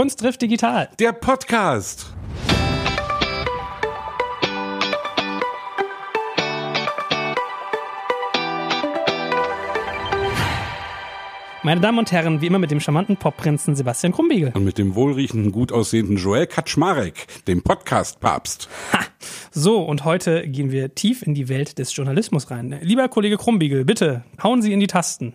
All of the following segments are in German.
Kunst trifft digital. Der Podcast. Meine Damen und Herren, wie immer mit dem charmanten Popprinzen Sebastian Krumbiegel. Und mit dem wohlriechenden, gut aussehenden Joel Kaczmarek, dem Podcast-Papst. Ha! So, und heute gehen wir tief in die Welt des Journalismus rein. Lieber Kollege Krumbiegel, bitte, hauen Sie in die Tasten.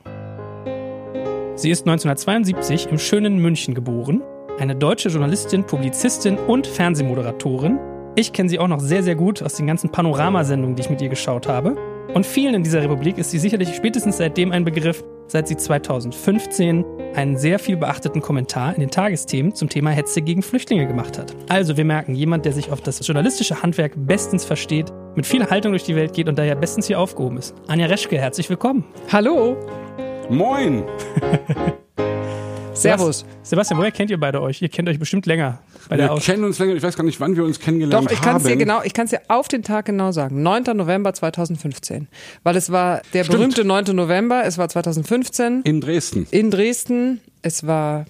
Sie ist 1972 im schönen München geboren, eine deutsche Journalistin, Publizistin und Fernsehmoderatorin. Ich kenne sie auch noch sehr, sehr gut aus den ganzen Panoramasendungen, die ich mit ihr geschaut habe. Und vielen in dieser Republik ist sie sicherlich spätestens seitdem ein Begriff, seit sie 2015 einen sehr viel beachteten Kommentar in den Tagesthemen zum Thema Hetze gegen Flüchtlinge gemacht hat. Also wir merken, jemand, der sich auf das journalistische Handwerk bestens versteht, mit viel Haltung durch die Welt geht und daher bestens hier aufgehoben ist. Anja Reschke, herzlich willkommen. Hallo. Moin. Servus. Sebastian, woher kennt ihr beide euch? Ihr kennt euch bestimmt länger bei wir der Aus kennen uns länger, ich weiß gar nicht, wann wir uns kennengelernt Doch, ich kann es haben. dir genau, ich kann es dir auf den Tag genau sagen. 9. November 2015. Weil es war der Stimmt. berühmte 9. November, es war 2015 In Dresden. in Dresden. Es war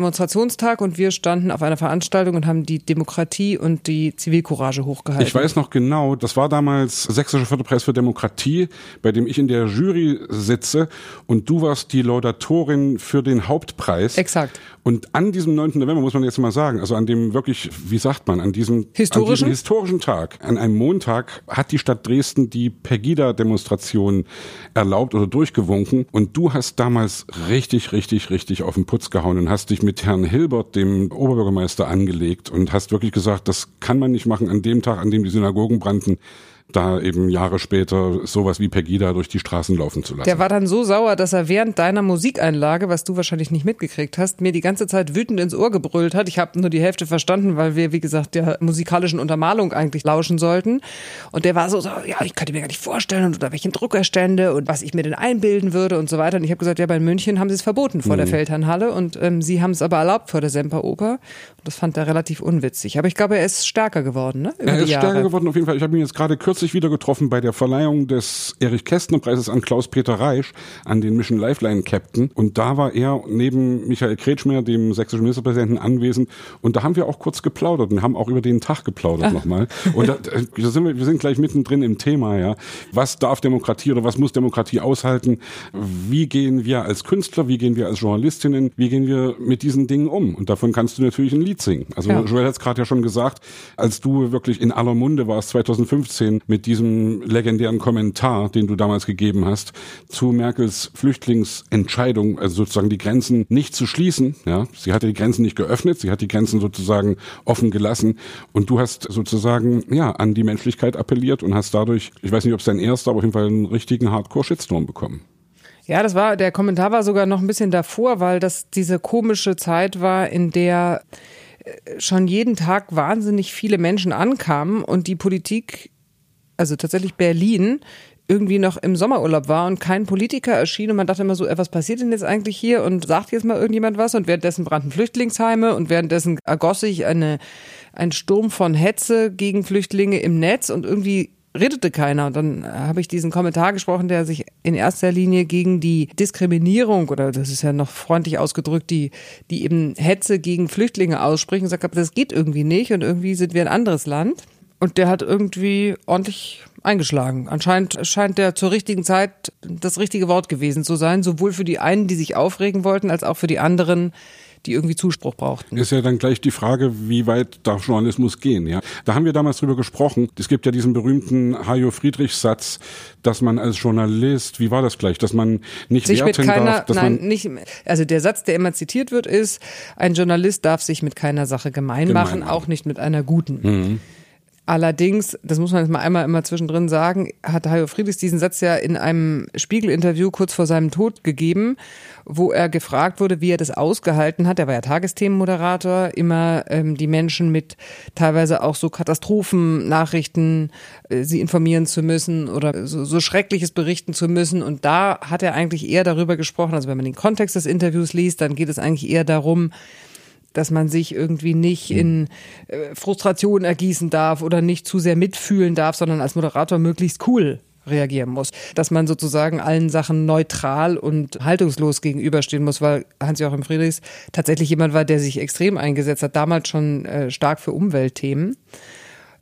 Pegida-Demonstrationstag und wir standen auf einer Veranstaltung und haben die Demokratie und die Zivilcourage hochgehalten. Ich weiß noch genau, das war damals Sächsischer Förderpreis für Demokratie, bei dem ich in der Jury sitze und du warst die Laudatorin für den Hauptpreis. Exakt. Und an diesem 9. November muss man jetzt mal sagen, also an dem wirklich, wie sagt man, an diesem Historischen? an diesem historischen Tag, an einem Montag hat die Stadt Dresden die Pegida-Demonstration erlaubt oder durchgewunken und du hast damals richtig, richtig, richtig auf den Putz gehauen und hast dich mit Herrn Hilbert, dem Oberbürgermeister, angelegt und hast wirklich gesagt, das kann man nicht machen an dem Tag, an dem die Synagogen brannten da eben Jahre später sowas wie Pegida durch die Straßen laufen zu lassen. Der war dann so sauer, dass er während deiner Musikeinlage, was du wahrscheinlich nicht mitgekriegt hast, mir die ganze Zeit wütend ins Ohr gebrüllt hat. Ich habe nur die Hälfte verstanden, weil wir, wie gesagt, der musikalischen Untermalung eigentlich lauschen sollten. Und der war so, so ja, ich könnte mir gar nicht vorstellen, unter welchen Druck er stände und was ich mir denn einbilden würde und so weiter. Und ich habe gesagt, ja, bei München haben sie es verboten vor der Mhm. Feldherrnhalle und ähm, sie haben es aber erlaubt vor der Semperoper. Und das fand er relativ unwitzig. Aber ich glaube, er ist stärker geworden, ne? Über Er ist stärker geworden auf jeden Fall. Ich habe ihn jetzt gerade kürzlich wieder getroffen bei der Verleihung des Erich Kästner Preises an Klaus-Peter Reisch, an den Mission Lifeline Captain. Und da war er neben Michael Kretschmer, dem sächsischen Ministerpräsidenten, anwesend. Und da haben wir auch kurz geplaudert und haben auch über den Tag geplaudert nochmal. Und da, da sind wir, wir sind gleich mittendrin im Thema, ja. Was darf Demokratie oder was muss Demokratie aushalten? Wie gehen wir als Künstler, wie gehen wir als Journalistinnen, wie gehen wir mit diesen Dingen um? Und davon kannst du natürlich ein Lied singen. Also Ja. Joel hat es gerade ja schon gesagt, als du wirklich in aller Munde warst 2015 mit diesem legendären Kommentar, den du damals gegeben hast, zu Merkels Flüchtlingsentscheidung, also sozusagen die Grenzen nicht zu schließen. Ja, sie hatte die Grenzen nicht geöffnet, sie hat die Grenzen sozusagen offen gelassen und du hast sozusagen ja an die Menschlichkeit appelliert und hast dadurch, ich weiß nicht, ob es dein erster, aber auf jeden Fall einen richtigen Hardcore-Shitstorm bekommen. Ja, das war, der Kommentar war sogar noch ein bisschen davor, weil das diese komische Zeit war, in der äh, schon jeden Tag wahnsinnig viele Menschen ankamen und die Politik, also tatsächlich Berlin, irgendwie noch im Sommerurlaub war und kein Politiker erschien und man dachte immer so, äh, was passiert denn jetzt eigentlich hier und sagt jetzt mal irgendjemand was und währenddessen brannten Flüchtlingsheime und währenddessen ergoss sich eine, ein Sturm von Hetze gegen Flüchtlinge im Netz und irgendwie redete keiner. Und dann habe ich diesen Kommentar gesprochen, der sich in erster Linie gegen die Diskriminierung oder das ist ja noch freundlich ausgedrückt, die, die eben Hetze gegen Flüchtlinge ausspricht und habe, das geht irgendwie nicht und irgendwie sind wir ein anderes Land. Und der hat irgendwie ordentlich eingeschlagen. Anscheinend scheint der zur richtigen Zeit das richtige Wort gewesen zu sein, sowohl für die einen, die sich aufregen wollten, als auch für die anderen, die irgendwie Zuspruch brauchten. Ist ja dann gleich die Frage, wie weit darf Journalismus gehen, ja? Da haben wir damals drüber gesprochen. Es gibt ja diesen berühmten Hajo Friedrich Satz, dass man als Journalist, wie war das gleich, dass man nicht sich mit werten keiner, darf, dass nein, man nicht, also der Satz, der immer zitiert wird, ist, ein Journalist darf sich mit keiner Sache gemein, Gemein machen, machen. auch nicht mit einer guten. Allerdings, das muss man jetzt mal einmal immer zwischendrin sagen, hat Hajo Friedrichs diesen Satz ja in einem Spiegel-Interview kurz vor seinem Tod gegeben, wo er gefragt wurde, wie er das ausgehalten hat. Er war ja Tagesthemenmoderator, immer ähm, die Menschen mit teilweise auch so Katastrophennachrichten, äh, sie informieren zu müssen oder so, so Schreckliches berichten zu müssen. Und da hat er eigentlich eher darüber gesprochen, also wenn man den Kontext des Interviews liest, dann geht es eigentlich eher darum, dass man sich irgendwie nicht in äh, Frustration ergießen darf oder nicht zu sehr mitfühlen darf, sondern als Moderator möglichst cool reagieren muss. Dass man sozusagen allen Sachen neutral und haltungslos gegenüberstehen muss, weil Hans-Joachim Friedrichs tatsächlich jemand war, der sich extrem eingesetzt hat, damals schon äh, stark für Umweltthemen.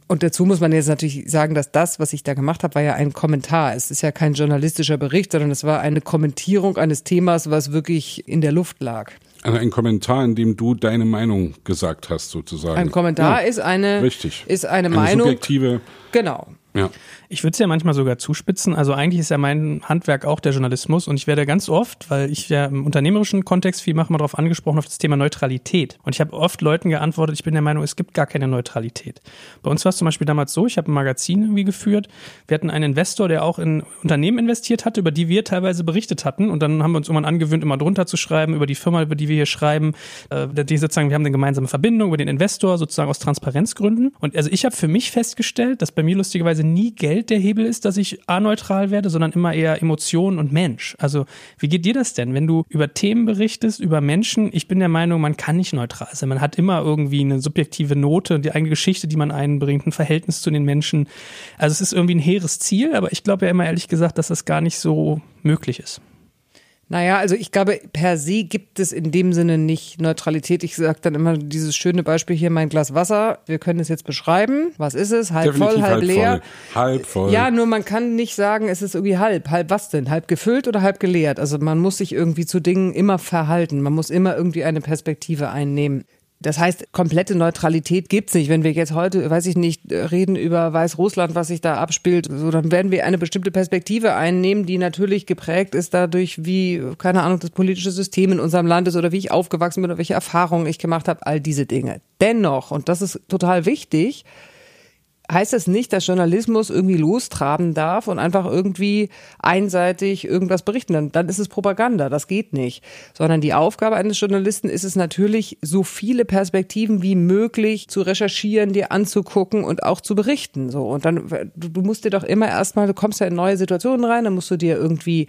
Und dazu muss man jetzt natürlich sagen, dass das, was ich da gemacht habe, war ja ein Kommentar. Es ist ja kein journalistischer Bericht, sondern es war eine Kommentierung eines Themas, was wirklich in der Luft lag. Also ein Kommentar, in dem du deine Meinung gesagt hast, sozusagen. Ein Kommentar ja, ist eine, richtig. ist eine, eine Meinung. Subjektive. Genau. Ja. Ich würde es ja manchmal sogar zuspitzen. Also eigentlich ist ja mein Handwerk auch der Journalismus und ich werde ganz oft, weil ich ja im unternehmerischen Kontext viel mache, mal darauf angesprochen auf das Thema Neutralität. Und ich habe oft Leuten geantwortet, ich bin der Meinung, es gibt gar keine Neutralität. Bei uns war es zum Beispiel damals so, ich habe ein Magazin irgendwie geführt. Wir hatten einen Investor, der auch in Unternehmen investiert hatte, über die wir teilweise berichtet hatten. Und dann haben wir uns irgendwann angewöhnt, immer drunter zu schreiben, über die Firma, über die wir hier schreiben. Äh, die sozusagen, wir haben eine gemeinsame Verbindung über den Investor, sozusagen aus Transparenzgründen. Und also ich habe für mich festgestellt, dass bei mir lustigerweise nie Geld der Hebel ist, dass ich aneutral werde, sondern immer eher Emotion und Mensch. Also wie geht dir das denn, wenn du über Themen berichtest, über Menschen? Ich bin der Meinung, man kann nicht neutral sein. Man hat immer irgendwie eine subjektive Note, die eigene Geschichte, die man einbringt, ein Verhältnis zu den Menschen. Also es ist irgendwie ein hehres Ziel, aber ich glaube ja immer ehrlich gesagt, dass das gar nicht so möglich ist. Naja, also ich glaube, per se gibt es in dem Sinne nicht Neutralität. Ich sage dann immer dieses schöne Beispiel hier, mein Glas Wasser. Wir können es jetzt beschreiben. Was ist es? Halb Definitiv voll, halb, halb leer. Voll. Halb voll. Ja, nur man kann nicht sagen, es ist irgendwie halb. Halb was denn? Halb gefüllt oder halb geleert? Also man muss sich irgendwie zu Dingen immer verhalten. Man muss immer irgendwie eine Perspektive einnehmen. Das heißt, komplette Neutralität gibt's nicht. Wenn wir jetzt heute, weiß ich nicht, reden über Weißrussland, was sich da abspielt, so, dann werden wir eine bestimmte Perspektive einnehmen, die natürlich geprägt ist dadurch, wie, keine Ahnung, das politische System in unserem Land ist oder wie ich aufgewachsen bin oder welche Erfahrungen ich gemacht habe, all diese Dinge. Dennoch, und das ist total wichtig, heißt das nicht, dass Journalismus irgendwie lostraben darf und einfach irgendwie einseitig irgendwas berichten. Dann, dann ist es Propaganda, das geht nicht. Sondern die Aufgabe eines Journalisten ist es natürlich, so viele Perspektiven wie möglich zu recherchieren, dir anzugucken und auch zu berichten. So. Und dann, du, du musst dir doch immer erstmal, du kommst ja in neue Situationen rein, dann musst du dir irgendwie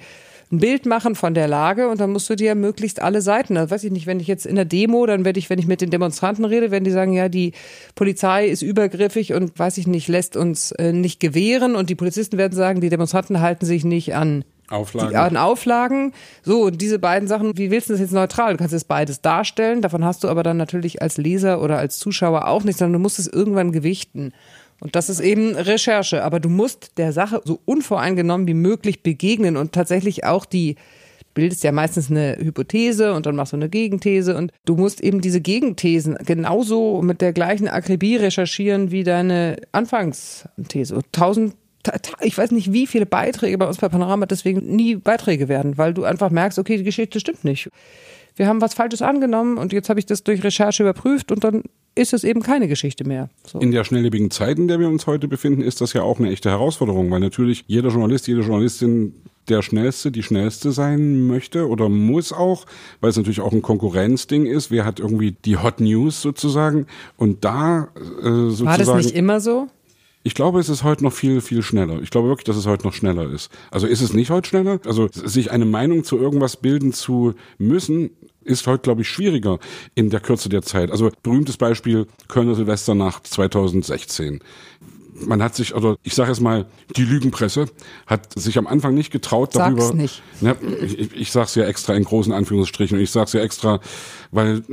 ein Bild machen von der Lage und dann musst du dir möglichst alle Seiten, also weiß ich nicht, wenn ich jetzt in der Demo, dann werde ich, wenn ich mit den Demonstranten rede, wenn die sagen, ja, die Polizei ist übergriffig und weiß ich nicht, lässt uns äh, nicht gewähren und die Polizisten werden sagen, die Demonstranten halten sich nicht an Auflagen. Die, an Auflagen. So, und diese beiden Sachen, wie willst du das jetzt neutral? Du kannst jetzt beides darstellen, davon hast du aber dann natürlich als Leser oder als Zuschauer auch nichts, sondern du musst es irgendwann gewichten. Und das ist eben Recherche. Aber du musst der Sache so unvoreingenommen wie möglich begegnen und tatsächlich auch die bildest ja meistens eine Hypothese und dann machst du eine Gegenthese und du musst eben diese Gegenthesen genauso mit der gleichen Akribie recherchieren wie deine Anfangsthese. Tausend ich weiß nicht, wie viele Beiträge bei uns bei Panorama deswegen nie Beiträge werden, weil du einfach merkst, okay, die Geschichte stimmt nicht. Wir haben was Falsches angenommen und jetzt habe ich das durch Recherche überprüft und dann ist es eben keine Geschichte mehr. So. In der schnelllebigen Zeit, in der wir uns heute befinden, ist das ja auch eine echte Herausforderung, weil natürlich jeder Journalist, jede Journalistin der Schnellste, die Schnellste sein möchte oder muss auch, weil es natürlich auch ein Konkurrenzding ist. Wer hat irgendwie die Hot News sozusagen? Und da äh, sozusagen. War das nicht immer so? Ich glaube, es ist heute noch viel, viel schneller. Ich glaube wirklich, dass es heute noch schneller ist. Also ist es nicht heute schneller? Also sich eine Meinung zu irgendwas bilden zu müssen, ist heute, glaube ich, schwieriger in der Kürze der Zeit. Also berühmtes Beispiel Kölner Silvesternacht 2016 man hat sich, oder ich sage es mal, die Lügenpresse hat sich am Anfang nicht getraut darüber. Sag's nicht. Ne, ich, ich sage es ja extra in großen Anführungsstrichen und ich sage es ja extra, weil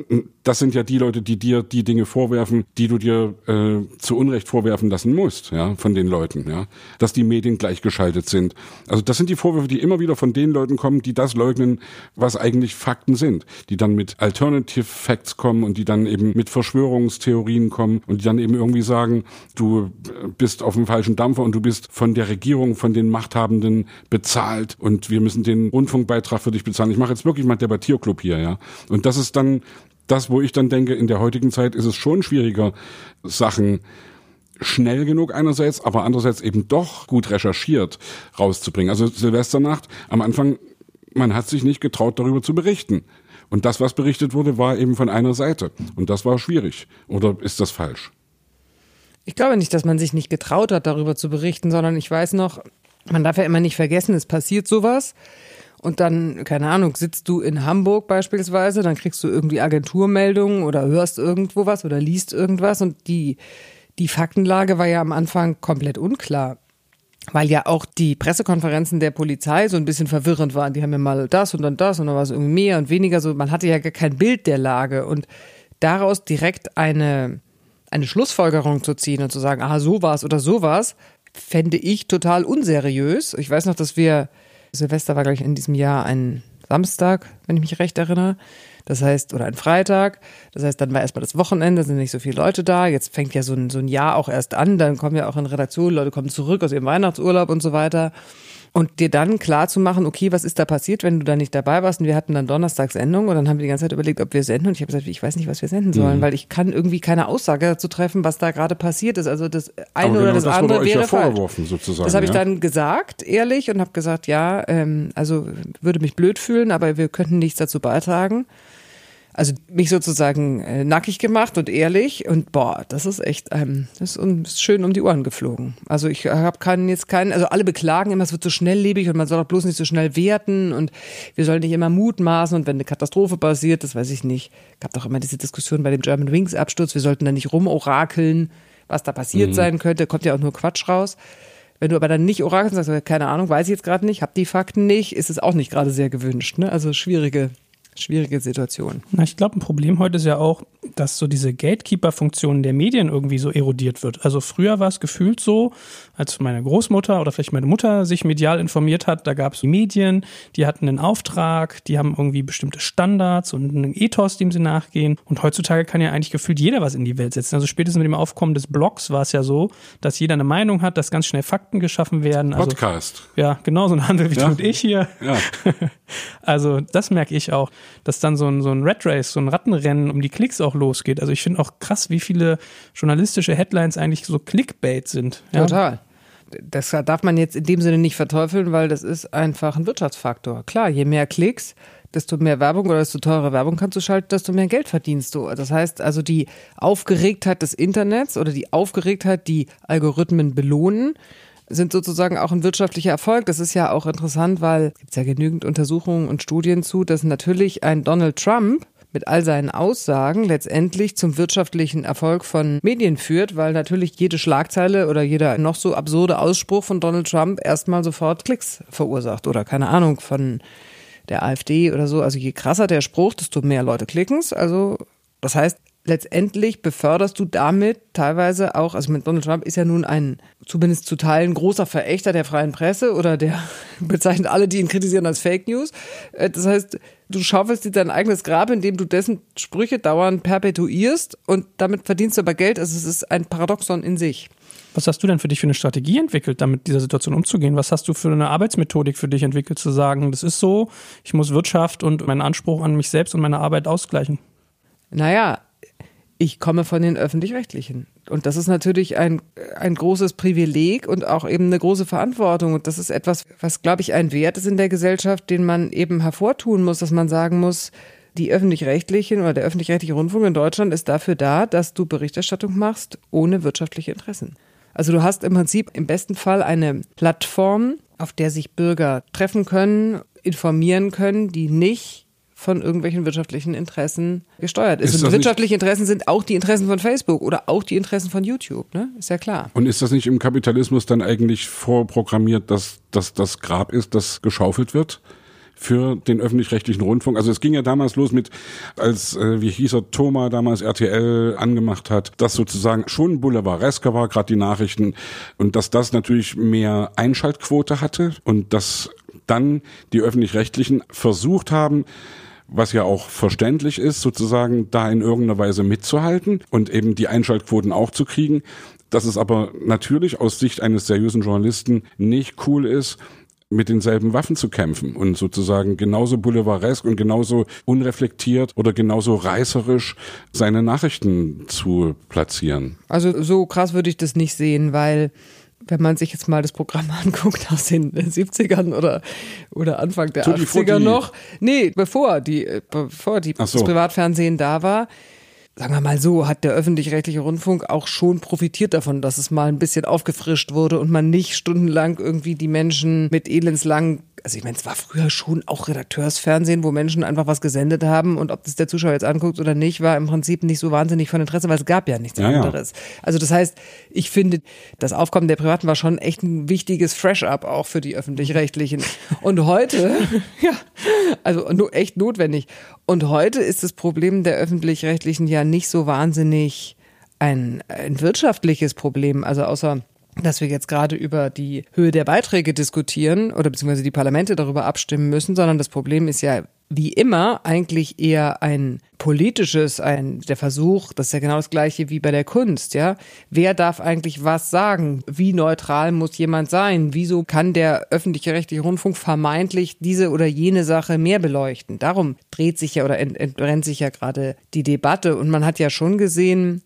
das sind ja die Leute, die dir die Dinge vorwerfen, die du dir äh, zu Unrecht vorwerfen lassen musst, ja, von den Leuten, ja, dass die Medien gleichgeschaltet sind. Also das sind die Vorwürfe, die immer wieder von den Leuten kommen, die das leugnen, was eigentlich Fakten sind, die dann mit Alternative Facts kommen und die dann eben mit Verschwörungstheorien kommen und die dann eben irgendwie sagen, du bist auf dem falschen Dampfer und du bist von der Regierung, von den Machthabenden bezahlt und wir müssen den Rundfunkbeitrag für dich bezahlen. Ich mache jetzt wirklich mal Debattierclub hier, ja. Und das ist dann das, wo ich dann denke, in der heutigen Zeit ist es schon schwieriger, Sachen schnell genug einerseits, aber andererseits eben doch gut recherchiert rauszubringen. Also Silvesternacht, am Anfang, man hat sich nicht getraut, darüber zu berichten. Und das, was berichtet wurde, war eben von einer Seite. Und das war schwierig. Oder ist das falsch? Ich glaube nicht, dass man sich nicht getraut hat, darüber zu berichten, sondern ich weiß noch, man darf ja immer nicht vergessen, es passiert sowas. Und dann, keine Ahnung, sitzt du in Hamburg beispielsweise, dann kriegst du irgendwie Agenturmeldungen oder hörst irgendwo was oder liest irgendwas und die, die Faktenlage war ja am Anfang komplett unklar. weil ja auch die Pressekonferenzen der Polizei so ein bisschen verwirrend waren. Die haben ja mal das und dann das und dann war es irgendwie mehr und weniger so. Man hatte ja gar kein Bild der Lage und daraus direkt eine, eine Schlussfolgerung zu ziehen und zu sagen, aha, so war's oder so war's, fände ich total unseriös. Ich weiß noch, dass wir, Silvester war, glaube ich, in diesem Jahr ein Samstag, wenn ich mich recht erinnere. Das heißt, oder ein Freitag. Das heißt, dann war erstmal das Wochenende, sind nicht so viele Leute da. Jetzt fängt ja so ein, so ein Jahr auch erst an. Dann kommen ja auch in Redaktion, Leute kommen zurück aus ihrem Weihnachtsurlaub und so weiter. Und dir dann klar zu machen, okay, was ist da passiert, wenn du da nicht dabei warst? Und wir hatten dann Donnerstags Sendung und dann haben wir die ganze Zeit überlegt, ob wir senden. Und ich habe gesagt, ich weiß nicht, was wir senden sollen, mhm. weil ich kann irgendwie keine Aussage dazu treffen, was da gerade passiert ist. Also das eine genau oder das, das andere wäre ja vorgeworfen sozusagen. Das habe ich dann gesagt, ehrlich, und habe gesagt, ja, ähm, also würde mich blöd fühlen, aber wir könnten nichts dazu beitragen also mich sozusagen äh, nackig gemacht und ehrlich und boah, das ist echt, ähm, das ist uns schön um die Ohren geflogen. Also ich habe keinen jetzt keinen, also alle beklagen immer, es wird so schnelllebig und man soll doch bloß nicht so schnell werten und wir sollen nicht immer mutmaßen und wenn eine Katastrophe passiert, das weiß ich nicht. Gab doch immer diese Diskussion bei dem German Wings Absturz, wir sollten da nicht rumorakeln, was da passiert mhm. sein könnte, kommt ja auch nur Quatsch raus. Wenn du aber dann nicht orakelst und sagst, keine Ahnung, weiß ich jetzt gerade nicht, hab die Fakten nicht, ist es auch nicht gerade sehr gewünscht. Ne? Also schwierige schwierige Situation. Na, ich glaube, ein Problem heute ist ja auch, dass so diese Gatekeeper-Funktion der Medien irgendwie so erodiert wird. Also früher war es gefühlt so, als meine Großmutter oder vielleicht meine Mutter sich medial informiert hat, da gab es Medien, die hatten einen Auftrag, die haben irgendwie bestimmte Standards und einen Ethos, dem sie nachgehen. Und heutzutage kann ja eigentlich gefühlt jeder was in die Welt setzen. Also spätestens mit dem Aufkommen des Blogs war es ja so, dass jeder eine Meinung hat, dass ganz schnell Fakten geschaffen werden. Also, Podcast. Ja, genau so ein Handel wie ja. du und ich hier. Ja. also das merke ich auch dass dann so ein, so ein Red Race, so ein Rattenrennen um die Klicks auch losgeht. Also ich finde auch krass, wie viele journalistische Headlines eigentlich so Clickbait sind. Ja? Total. Das darf man jetzt in dem Sinne nicht verteufeln, weil das ist einfach ein Wirtschaftsfaktor. Klar, je mehr Klicks, desto mehr Werbung oder desto teure Werbung kannst du schalten, desto mehr Geld verdienst du. Das heißt also die Aufgeregtheit des Internets oder die Aufgeregtheit, die Algorithmen belohnen, sind sozusagen auch ein wirtschaftlicher Erfolg. Das ist ja auch interessant, weil es gibt ja genügend Untersuchungen und Studien zu, dass natürlich ein Donald Trump mit all seinen Aussagen letztendlich zum wirtschaftlichen Erfolg von Medien führt, weil natürlich jede Schlagzeile oder jeder noch so absurde Ausspruch von Donald Trump erstmal sofort Klicks verursacht oder keine Ahnung von der AfD oder so. Also je krasser der Spruch, desto mehr Leute klicken's. Also das heißt, letztendlich beförderst du damit teilweise auch, also mit Donald Trump ist ja nun ein zumindest zu Teilen großer Verächter der freien Presse oder der bezeichnet alle, die ihn kritisieren als Fake News. Äh, das heißt, du schaufelst dir dein eigenes Grab, indem du dessen Sprüche dauernd perpetuierst und damit verdienst du aber Geld. Also es ist ein Paradoxon in sich. Was hast du denn für dich für eine Strategie entwickelt, damit dieser Situation umzugehen? Was hast du für eine Arbeitsmethodik für dich entwickelt, zu sagen, das ist so, ich muss Wirtschaft und meinen Anspruch an mich selbst und meine Arbeit ausgleichen? Naja, ich komme von den öffentlich-rechtlichen. Und das ist natürlich ein, ein großes Privileg und auch eben eine große Verantwortung. Und das ist etwas, was, glaube ich, ein Wert ist in der Gesellschaft, den man eben hervortun muss, dass man sagen muss, die öffentlich-rechtlichen oder der öffentlich-rechtliche Rundfunk in Deutschland ist dafür da, dass du Berichterstattung machst ohne wirtschaftliche Interessen. Also du hast im Prinzip im besten Fall eine Plattform, auf der sich Bürger treffen können, informieren können, die nicht von irgendwelchen wirtschaftlichen Interessen gesteuert ist. ist und wirtschaftliche Interessen sind auch die Interessen von Facebook oder auch die Interessen von YouTube, ne? Ist ja klar. Und ist das nicht im Kapitalismus dann eigentlich vorprogrammiert, dass, dass das Grab ist, das geschaufelt wird? für den öffentlich-rechtlichen Rundfunk. Also es ging ja damals los mit, als, äh, wie hieß er, Thomas damals RTL angemacht hat, dass sozusagen schon Boulevardesker war, gerade die Nachrichten, und dass das natürlich mehr Einschaltquote hatte und dass dann die öffentlich-rechtlichen versucht haben, was ja auch verständlich ist, sozusagen da in irgendeiner Weise mitzuhalten und eben die Einschaltquoten auch zu kriegen. Dass es aber natürlich aus Sicht eines seriösen Journalisten nicht cool ist, mit denselben Waffen zu kämpfen und sozusagen genauso boulevardesk und genauso unreflektiert oder genauso reißerisch seine Nachrichten zu platzieren. Also so krass würde ich das nicht sehen, weil wenn man sich jetzt mal das Programm anguckt aus den 70ern oder, oder Anfang der Tutti 80er noch. Nee, bevor die, bevor die, so. das Privatfernsehen da war. Sagen wir mal so, hat der öffentlich-rechtliche Rundfunk auch schon profitiert davon, dass es mal ein bisschen aufgefrischt wurde und man nicht stundenlang irgendwie die Menschen mit elendslangen also ich meine, es war früher schon auch Redakteursfernsehen, wo Menschen einfach was gesendet haben und ob das der Zuschauer jetzt anguckt oder nicht, war im Prinzip nicht so wahnsinnig von Interesse, weil es gab ja nichts ja, anderes. Ja. Also das heißt, ich finde, das Aufkommen der Privaten war schon echt ein wichtiges Fresh-Up auch für die Öffentlich-Rechtlichen. Und heute, ja, also echt notwendig. Und heute ist das Problem der Öffentlich-Rechtlichen ja nicht so wahnsinnig ein, ein wirtschaftliches Problem, also außer dass wir jetzt gerade über die Höhe der Beiträge diskutieren oder beziehungsweise die Parlamente darüber abstimmen müssen, sondern das Problem ist ja wie immer eigentlich eher ein politisches, ein der Versuch, das ist ja genau das gleiche wie bei der Kunst, ja. Wer darf eigentlich was sagen? Wie neutral muss jemand sein? Wieso kann der öffentliche rechtliche Rundfunk vermeintlich diese oder jene Sache mehr beleuchten? Darum dreht sich ja oder entbrennt sich ja gerade die Debatte und man hat ja schon gesehen,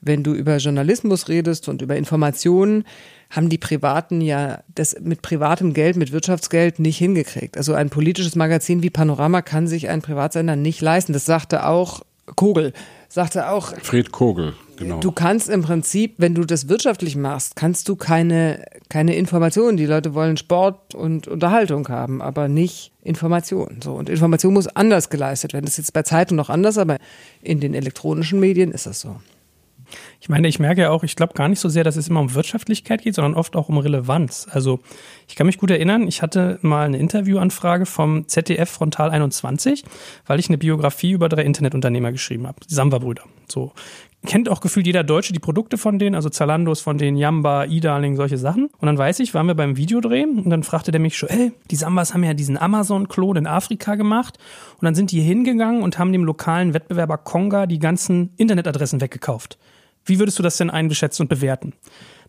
wenn du über Journalismus redest und über Informationen, haben die Privaten ja das mit privatem Geld, mit Wirtschaftsgeld nicht hingekriegt. Also ein politisches Magazin wie Panorama kann sich ein Privatsender nicht leisten. Das sagte auch Kogel, sagte auch. Fred Kogel, genau. Du kannst im Prinzip, wenn du das wirtschaftlich machst, kannst du keine, keine Informationen. Die Leute wollen Sport und Unterhaltung haben, aber nicht Informationen. So. Und Information muss anders geleistet werden. Das ist jetzt bei Zeitungen noch anders, aber in den elektronischen Medien ist das so. Ich meine, ich merke ja auch, ich glaube gar nicht so sehr, dass es immer um Wirtschaftlichkeit geht, sondern oft auch um Relevanz. Also ich kann mich gut erinnern, ich hatte mal eine Interviewanfrage vom ZDF Frontal 21, weil ich eine Biografie über drei Internetunternehmer geschrieben habe, die Samba-Brüder. So kennt auch gefühlt jeder Deutsche die Produkte von denen, also Zalandos von denen, Yamba, E-Darling, solche Sachen. Und dann weiß ich, waren wir beim Videodreh und dann fragte der mich schon, ey, die Sambas haben ja diesen Amazon-Klon in Afrika gemacht und dann sind die hingegangen und haben dem lokalen Wettbewerber Konga die ganzen Internetadressen weggekauft. Wie würdest du das denn einschätzen und bewerten?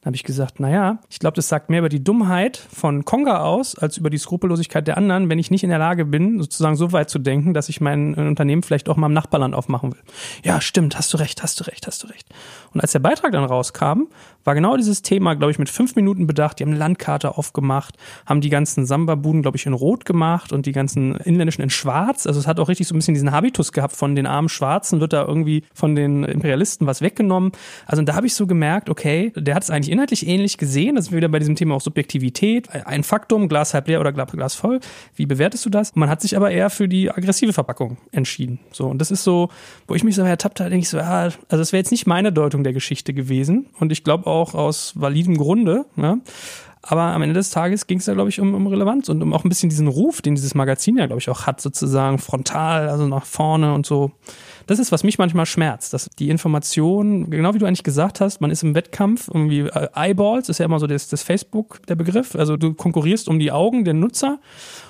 Dann habe ich gesagt, naja, ich glaube, das sagt mehr über die Dummheit von Konga aus, als über die Skrupellosigkeit der anderen, wenn ich nicht in der Lage bin, sozusagen so weit zu denken, dass ich mein Unternehmen vielleicht auch mal im Nachbarland aufmachen will. Ja, stimmt, hast du recht, hast du recht, hast du recht. Und als der Beitrag dann rauskam, war genau dieses Thema, glaube ich, mit fünf Minuten bedacht. Die haben eine Landkarte aufgemacht, haben die ganzen Samba-Buden, glaube ich, in Rot gemacht und die ganzen inländischen in Schwarz. Also es hat auch richtig so ein bisschen diesen Habitus gehabt von den armen Schwarzen, wird da irgendwie von den Imperialisten was weggenommen. Also da habe ich so gemerkt, okay, der hat es eigentlich inhaltlich ähnlich gesehen. Das ist wieder bei diesem Thema auch Subjektivität. Ein Faktum, Glas halb leer oder Glas voll. Wie bewertest du das? man hat sich aber eher für die aggressive Verpackung entschieden. So, und das ist so, wo ich mich so ertappt habe, denke ich so, ja, also das wäre jetzt nicht meine Deutung der Geschichte gewesen. Und ich glaube auch aus validem Grunde. Ja. Aber am Ende des Tages ging es ja, glaube ich, um, um Relevanz und um auch ein bisschen diesen Ruf, den dieses Magazin ja, glaube ich, auch hat, sozusagen frontal, also nach vorne und so. Das ist, was mich manchmal schmerzt, dass die Information, genau wie du eigentlich gesagt hast, man ist im Wettkampf, irgendwie äh, Eyeballs, ist ja immer so das, das Facebook, der Begriff. Also du konkurrierst um die Augen der Nutzer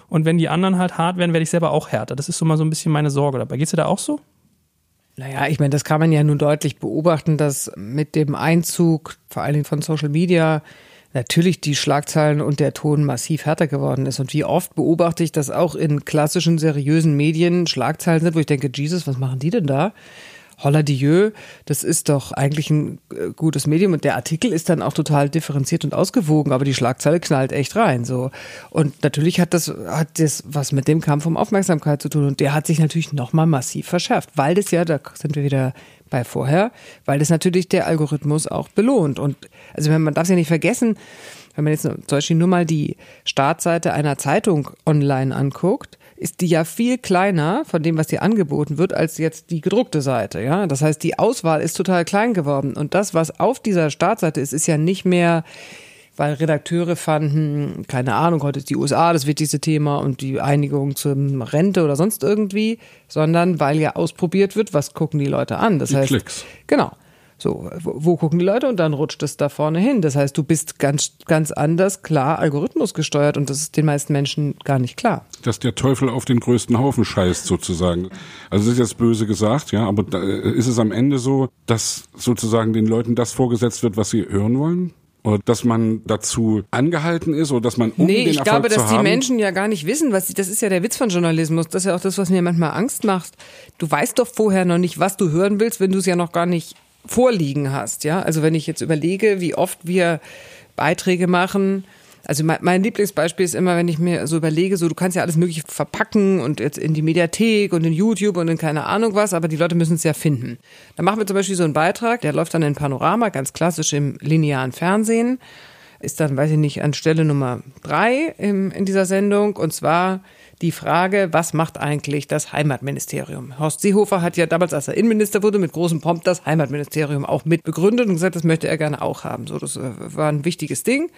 und wenn die anderen halt hart werden, werde ich selber auch härter. Das ist so mal so ein bisschen meine Sorge dabei. Geht's dir da auch so? Naja, ich meine, das kann man ja nun deutlich beobachten, dass mit dem Einzug vor allen Dingen von Social Media natürlich die Schlagzeilen und der Ton massiv härter geworden ist. Und wie oft beobachte ich, dass auch in klassischen, seriösen Medien Schlagzeilen sind, wo ich denke, Jesus, was machen die denn da? Holla Dieu, das ist doch eigentlich ein äh, gutes Medium. Und der Artikel ist dann auch total differenziert und ausgewogen, aber die Schlagzeile knallt echt rein, so. Und natürlich hat das, hat das was mit dem Kampf um Aufmerksamkeit zu tun. Und der hat sich natürlich nochmal massiv verschärft, weil das ja, da sind wir wieder bei vorher, weil das natürlich der Algorithmus auch belohnt. Und, also man darf es ja nicht vergessen, wenn man jetzt zum Beispiel nur mal die Startseite einer Zeitung online anguckt, ist die ja viel kleiner von dem, was dir angeboten wird, als jetzt die gedruckte Seite. Ja, das heißt, die Auswahl ist total klein geworden und das, was auf dieser Startseite ist, ist ja nicht mehr weil Redakteure fanden, keine Ahnung, heute ist die USA das wichtigste Thema und die Einigung zum Rente oder sonst irgendwie, sondern weil ja ausprobiert wird, was gucken die Leute an. Das die heißt, Klicks. genau. So, wo gucken die Leute und dann rutscht es da vorne hin. Das heißt, du bist ganz, ganz anders, klar, Algorithmus gesteuert und das ist den meisten Menschen gar nicht klar. Dass der Teufel auf den größten Haufen scheißt, sozusagen. Also das ist jetzt böse gesagt, ja, aber da ist es am Ende so, dass sozusagen den Leuten das vorgesetzt wird, was sie hören wollen? Oder dass man dazu angehalten ist oder dass man um nee, ich glaube, dass die Menschen ja gar nicht wissen, was sie, das ist ja der Witz von Journalismus. Das ist ja auch das, was mir manchmal Angst macht. Du weißt doch vorher noch nicht, was du hören willst, wenn du es ja noch gar nicht vorliegen hast, ja. Also wenn ich jetzt überlege, wie oft wir Beiträge machen, Also mein, Lieblingsbeispiel ist immer, wenn ich mir so überlege, so du kannst ja alles mögliche verpacken und jetzt in die Mediathek und in YouTube und in keine Ahnung was, aber die Leute müssen es ja finden. Dann machen wir zum Beispiel so einen Beitrag, der läuft dann in Panorama, ganz klassisch im linearen Fernsehen, ist dann, weiß ich nicht, an Stelle Nummer drei im, in dieser Sendung und zwar die Frage, was macht eigentlich das Heimatministerium? Horst Seehofer hat ja damals, als er Innenminister wurde, mit großem Pomp das Heimatministerium auch mit begründet und gesagt, das möchte er gerne auch haben. So, das äh, war ein wichtiges Ding.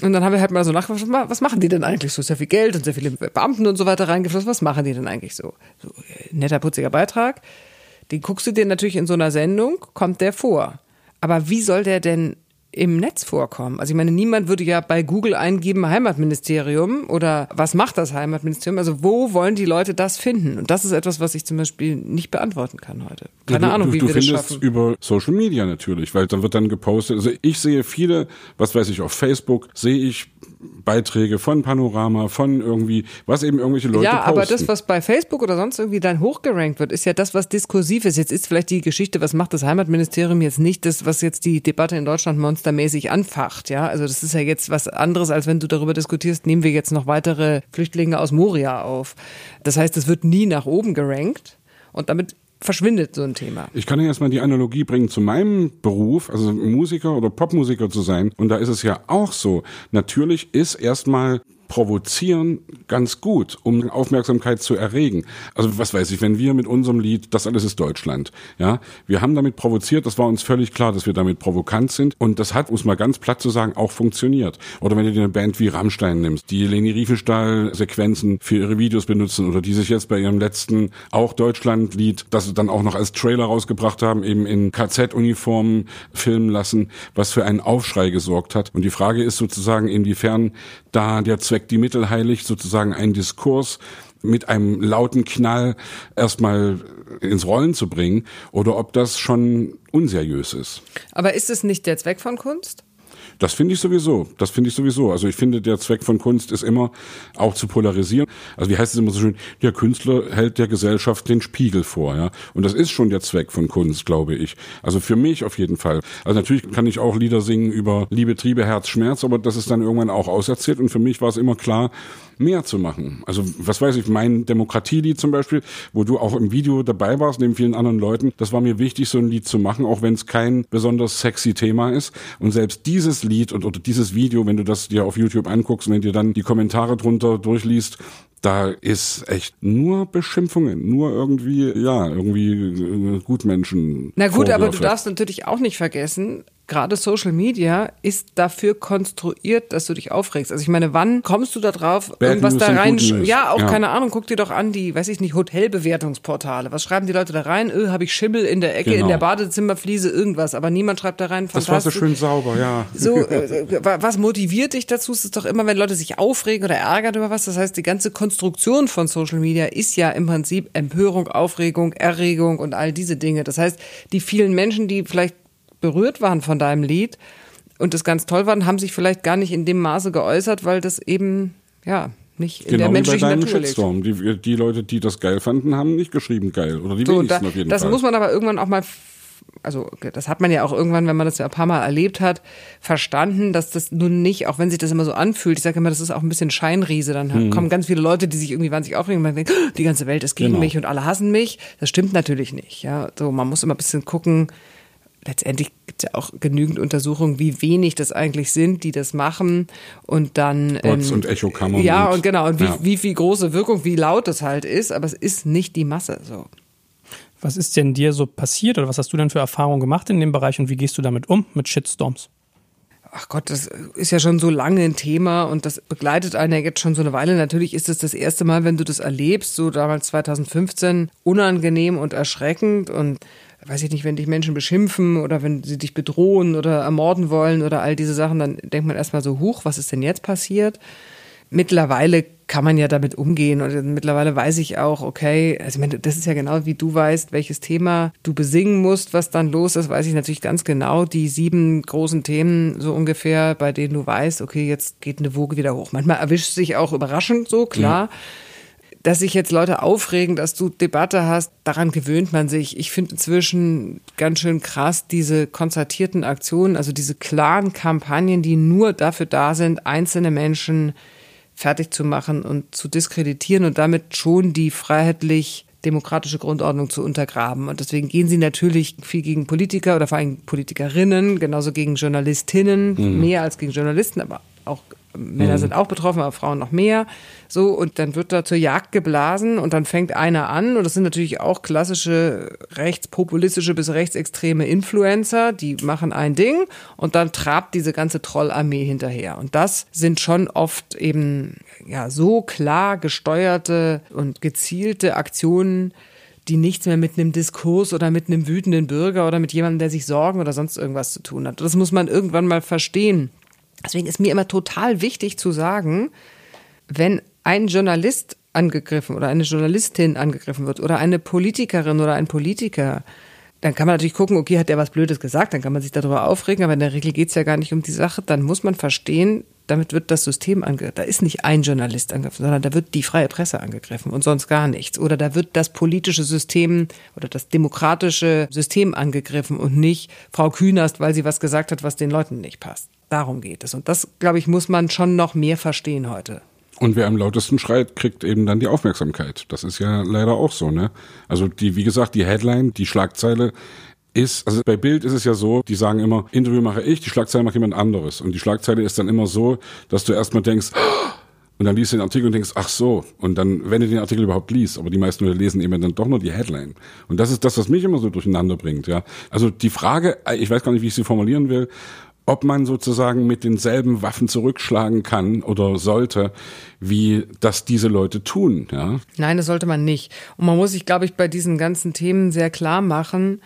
Und dann haben wir halt mal so nachgefragt, was machen die denn eigentlich so? Sehr viel Geld und sehr viele Beamten und so weiter reingeflossen. Was machen die denn eigentlich so? so äh, netter, putziger Beitrag. Den guckst du dir natürlich in so einer Sendung, kommt der vor. Aber wie soll der denn im Netz vorkommen. Also ich meine, niemand würde ja bei Google eingeben Heimatministerium oder was macht das Heimatministerium? Also wo wollen die Leute das finden? Und das ist etwas, was ich zum Beispiel nicht beantworten kann heute. Keine ja, du, Ahnung, du, wie du wir das findest schaffen. über Social Media natürlich, weil dann wird dann gepostet. Also ich sehe viele, was weiß ich, auf Facebook sehe ich Beiträge von Panorama, von irgendwie, was eben irgendwelche Leute ja, posten. aber das, was bei Facebook oder sonst irgendwie dann hochgerankt wird, ist ja das, was diskursiv ist. Jetzt ist vielleicht die Geschichte, was macht das Heimatministerium jetzt nicht das, was jetzt die Debatte in Deutschland monstermäßig anfacht. Ja, also das ist ja jetzt was anderes, als wenn du darüber diskutierst, nehmen wir jetzt noch weitere Flüchtlinge aus Moria auf. Das heißt, es wird nie nach oben gerankt und damit verschwindet so ein Thema. Ich kann ja erstmal die Analogie bringen zu meinem Beruf, also Musiker oder Popmusiker zu sein. Und da ist es ja auch so. Natürlich ist erstmal provozieren ganz gut, um Aufmerksamkeit zu erregen. Also was weiß ich, wenn wir mit unserem Lied, das alles ist Deutschland, ja, wir haben damit provoziert, das war uns völlig klar, dass wir damit provokant sind und das hat, um es mal ganz platt zu sagen, auch funktioniert. Oder wenn du dir eine Band wie Rammstein nimmst, die Leni Riefenstahl Sequenzen für ihre Videos benutzen oder die sich jetzt bei ihrem letzten auch Deutschland-Lied, das sie dann auch noch als Trailer rausgebracht haben, eben in KZ-Uniformen filmen lassen, was für einen Aufschrei gesorgt hat. Und die Frage ist sozusagen, inwiefern da der Zweck die Mittel heiligt, sozusagen einen Diskurs mit einem lauten Knall erstmal ins Rollen zu bringen oder ob das schon unseriös ist. Aber ist es nicht der Zweck von Kunst? Das finde ich sowieso. Das finde ich sowieso. Also ich finde, der Zweck von Kunst ist immer auch zu polarisieren. Also wie heißt es immer so schön? Der Künstler hält der Gesellschaft den Spiegel vor, ja. Und das ist schon der Zweck von Kunst, glaube ich. Also für mich auf jeden Fall. Also natürlich kann ich auch Lieder singen über Liebe, Triebe, Herz, Schmerz, aber das ist dann irgendwann auch auserzählt. Und für mich war es immer klar, mehr zu machen. Also was weiß ich, mein Demokratielied zum Beispiel, wo du auch im Video dabei warst, neben vielen anderen Leuten, das war mir wichtig, so ein Lied zu machen, auch wenn es kein besonders sexy Thema ist. Und selbst dieses Lied und, oder dieses Video, wenn du das dir auf YouTube anguckst und wenn dir dann die Kommentare drunter durchliest, da ist echt nur Beschimpfungen, nur irgendwie, ja, irgendwie äh, Gutmenschen. Na gut, aber du darfst natürlich auch nicht vergessen, gerade Social Media ist dafür konstruiert, dass du dich aufregst. Also ich meine, wann kommst du da drauf, Bad irgendwas News da rein? Ja, auch Ja. keine Ahnung, guck dir doch an die, weiß ich nicht, Hotelbewertungsportale. Was schreiben die Leute da rein? Öh, habe ich Schimmel in der Ecke, Genau. in der Badezimmerfliese, irgendwas. Aber niemand schreibt da rein, Das war so schön sauber, ja. So, äh, wa- was motiviert dich dazu? Es ist doch immer, wenn Leute sich aufregen oder ärgern über was. Das heißt, die ganze Konstruktion von Social Media ist ja im Prinzip Empörung, Aufregung, Erregung und all diese Dinge. Das heißt, die vielen Menschen, die vielleicht berührt waren von deinem Lied und das ganz toll waren, haben sich vielleicht gar nicht in dem Maße geäußert, weil das eben, ja, nicht in der Genau wie bei menschlichen Natur liegt. Shitstorm. Die, die Leute, die das geil fanden, haben nicht geschrieben geil. Oder die So, wenigsten da, auf jeden das Fall. muss man aber irgendwann auch mal, also das hat man ja auch irgendwann, wenn man das ja ein paar Mal erlebt hat, verstanden, dass das nun nicht, auch wenn sich das immer so anfühlt, ich sage immer, das ist auch ein bisschen Scheinriese, dann kommen ganz viele Leute, die sich irgendwie wahnsinnig aufregen und denkt, "Oh, die ganze Welt ist gegen Genau. mich und alle hassen mich. Das stimmt natürlich nicht. Ja, so man muss immer ein bisschen gucken. Letztendlich gibt es ja auch genügend Untersuchungen, wie wenig das eigentlich sind, die das machen und dann Bots und Echokammern Ja und- und genau und wie, ja. wie viel große Wirkung, wie laut das halt ist, aber es ist nicht die Masse so. Was ist denn dir so passiert oder was hast du denn für Erfahrungen gemacht in dem Bereich und wie gehst du damit um, mit Shitstorms? ach Gott, das ist ja schon so lange ein Thema und das begleitet einen ja jetzt schon so eine Weile. Natürlich ist es das erste Mal, wenn du das erlebst, so damals 2015, unangenehm und erschreckend und weiß ich nicht, wenn dich Menschen beschimpfen oder wenn sie dich bedrohen oder ermorden wollen oder all diese Sachen, dann denkt man erstmal so, huch, was ist denn jetzt passiert? Mittlerweile kann man ja damit umgehen und mittlerweile weiß ich auch, okay, also ich meine, das ist ja genau wie du weißt, welches Thema du besingen musst, was dann los ist, weiß ich natürlich ganz genau, die sieben großen Themen so ungefähr, bei denen du weißt, okay, jetzt geht eine Woge wieder hoch. Manchmal erwischt sich auch überraschend so, klar. Dass sich jetzt Leute aufregen, dass du Debatte hast, daran gewöhnt man sich. Ich finde inzwischen ganz schön krass diese konzertierten Aktionen, also diese klaren Kampagnen, die nur dafür da sind, einzelne Menschen fertig zu machen und zu diskreditieren und damit schon die freiheitlich demokratische Grundordnung zu untergraben. Und deswegen gehen sie natürlich viel gegen Politiker oder vor allem Politikerinnen, genauso gegen Journalistinnen, mhm. mehr als gegen Journalisten, aber auch Männer mhm. sind auch betroffen, aber Frauen noch mehr. So, und dann wird da zur Jagd geblasen und dann fängt einer an. Und das sind natürlich auch klassische rechtspopulistische bis rechtsextreme Influencer, die machen ein Ding und dann trabt diese ganze Trollarmee hinterher. Und das sind schon oft eben ja so klar gesteuerte und gezielte Aktionen, die nichts mehr mit einem Diskurs oder mit einem wütenden Bürger oder mit jemandem, der sich Sorgen oder sonst irgendwas zu tun hat. Das muss man irgendwann mal verstehen. Deswegen ist mir immer total wichtig zu sagen, wenn ein Journalist angegriffen oder eine Journalistin angegriffen wird oder eine Politikerin oder ein Politiker, dann kann man natürlich gucken, okay, hat der was Blödes gesagt, dann kann man sich darüber aufregen, aber in der Regel geht es ja gar nicht um die Sache. Dann muss man verstehen, damit wird das System angegriffen. Da ist nicht ein Journalist angegriffen, sondern da wird die freie Presse angegriffen und sonst gar nichts. Oder da wird das politische System oder das demokratische System angegriffen und nicht Frau Künast, weil sie was gesagt hat, was den Leuten nicht passt. Darum geht es. Und das, glaube ich, muss man schon noch mehr verstehen heute. Und wer am lautesten schreit, kriegt eben dann die Aufmerksamkeit. Das ist ja leider auch so, ne? Also die, wie gesagt, die Headline, die Schlagzeile ist, also bei Bild ist es ja so, die sagen immer, Interview mache ich, die Schlagzeile macht jemand anderes. Und die Schlagzeile ist dann immer so, dass du erstmal denkst, und dann liest du den Artikel und denkst, ach so. Und dann, wenn du den Artikel überhaupt liest, aber die meisten Leute lesen eben dann doch nur die Headline. Und das ist das, was mich immer so durcheinander bringt, ja. Also die Frage, ich weiß gar nicht, wie ich sie formulieren will, ob man sozusagen mit denselben Waffen zurückschlagen kann oder sollte, wie das diese Leute tun. Ja? Nein, das sollte man nicht. Und man muss sich, glaube ich, bei diesen ganzen Themen sehr klar machen,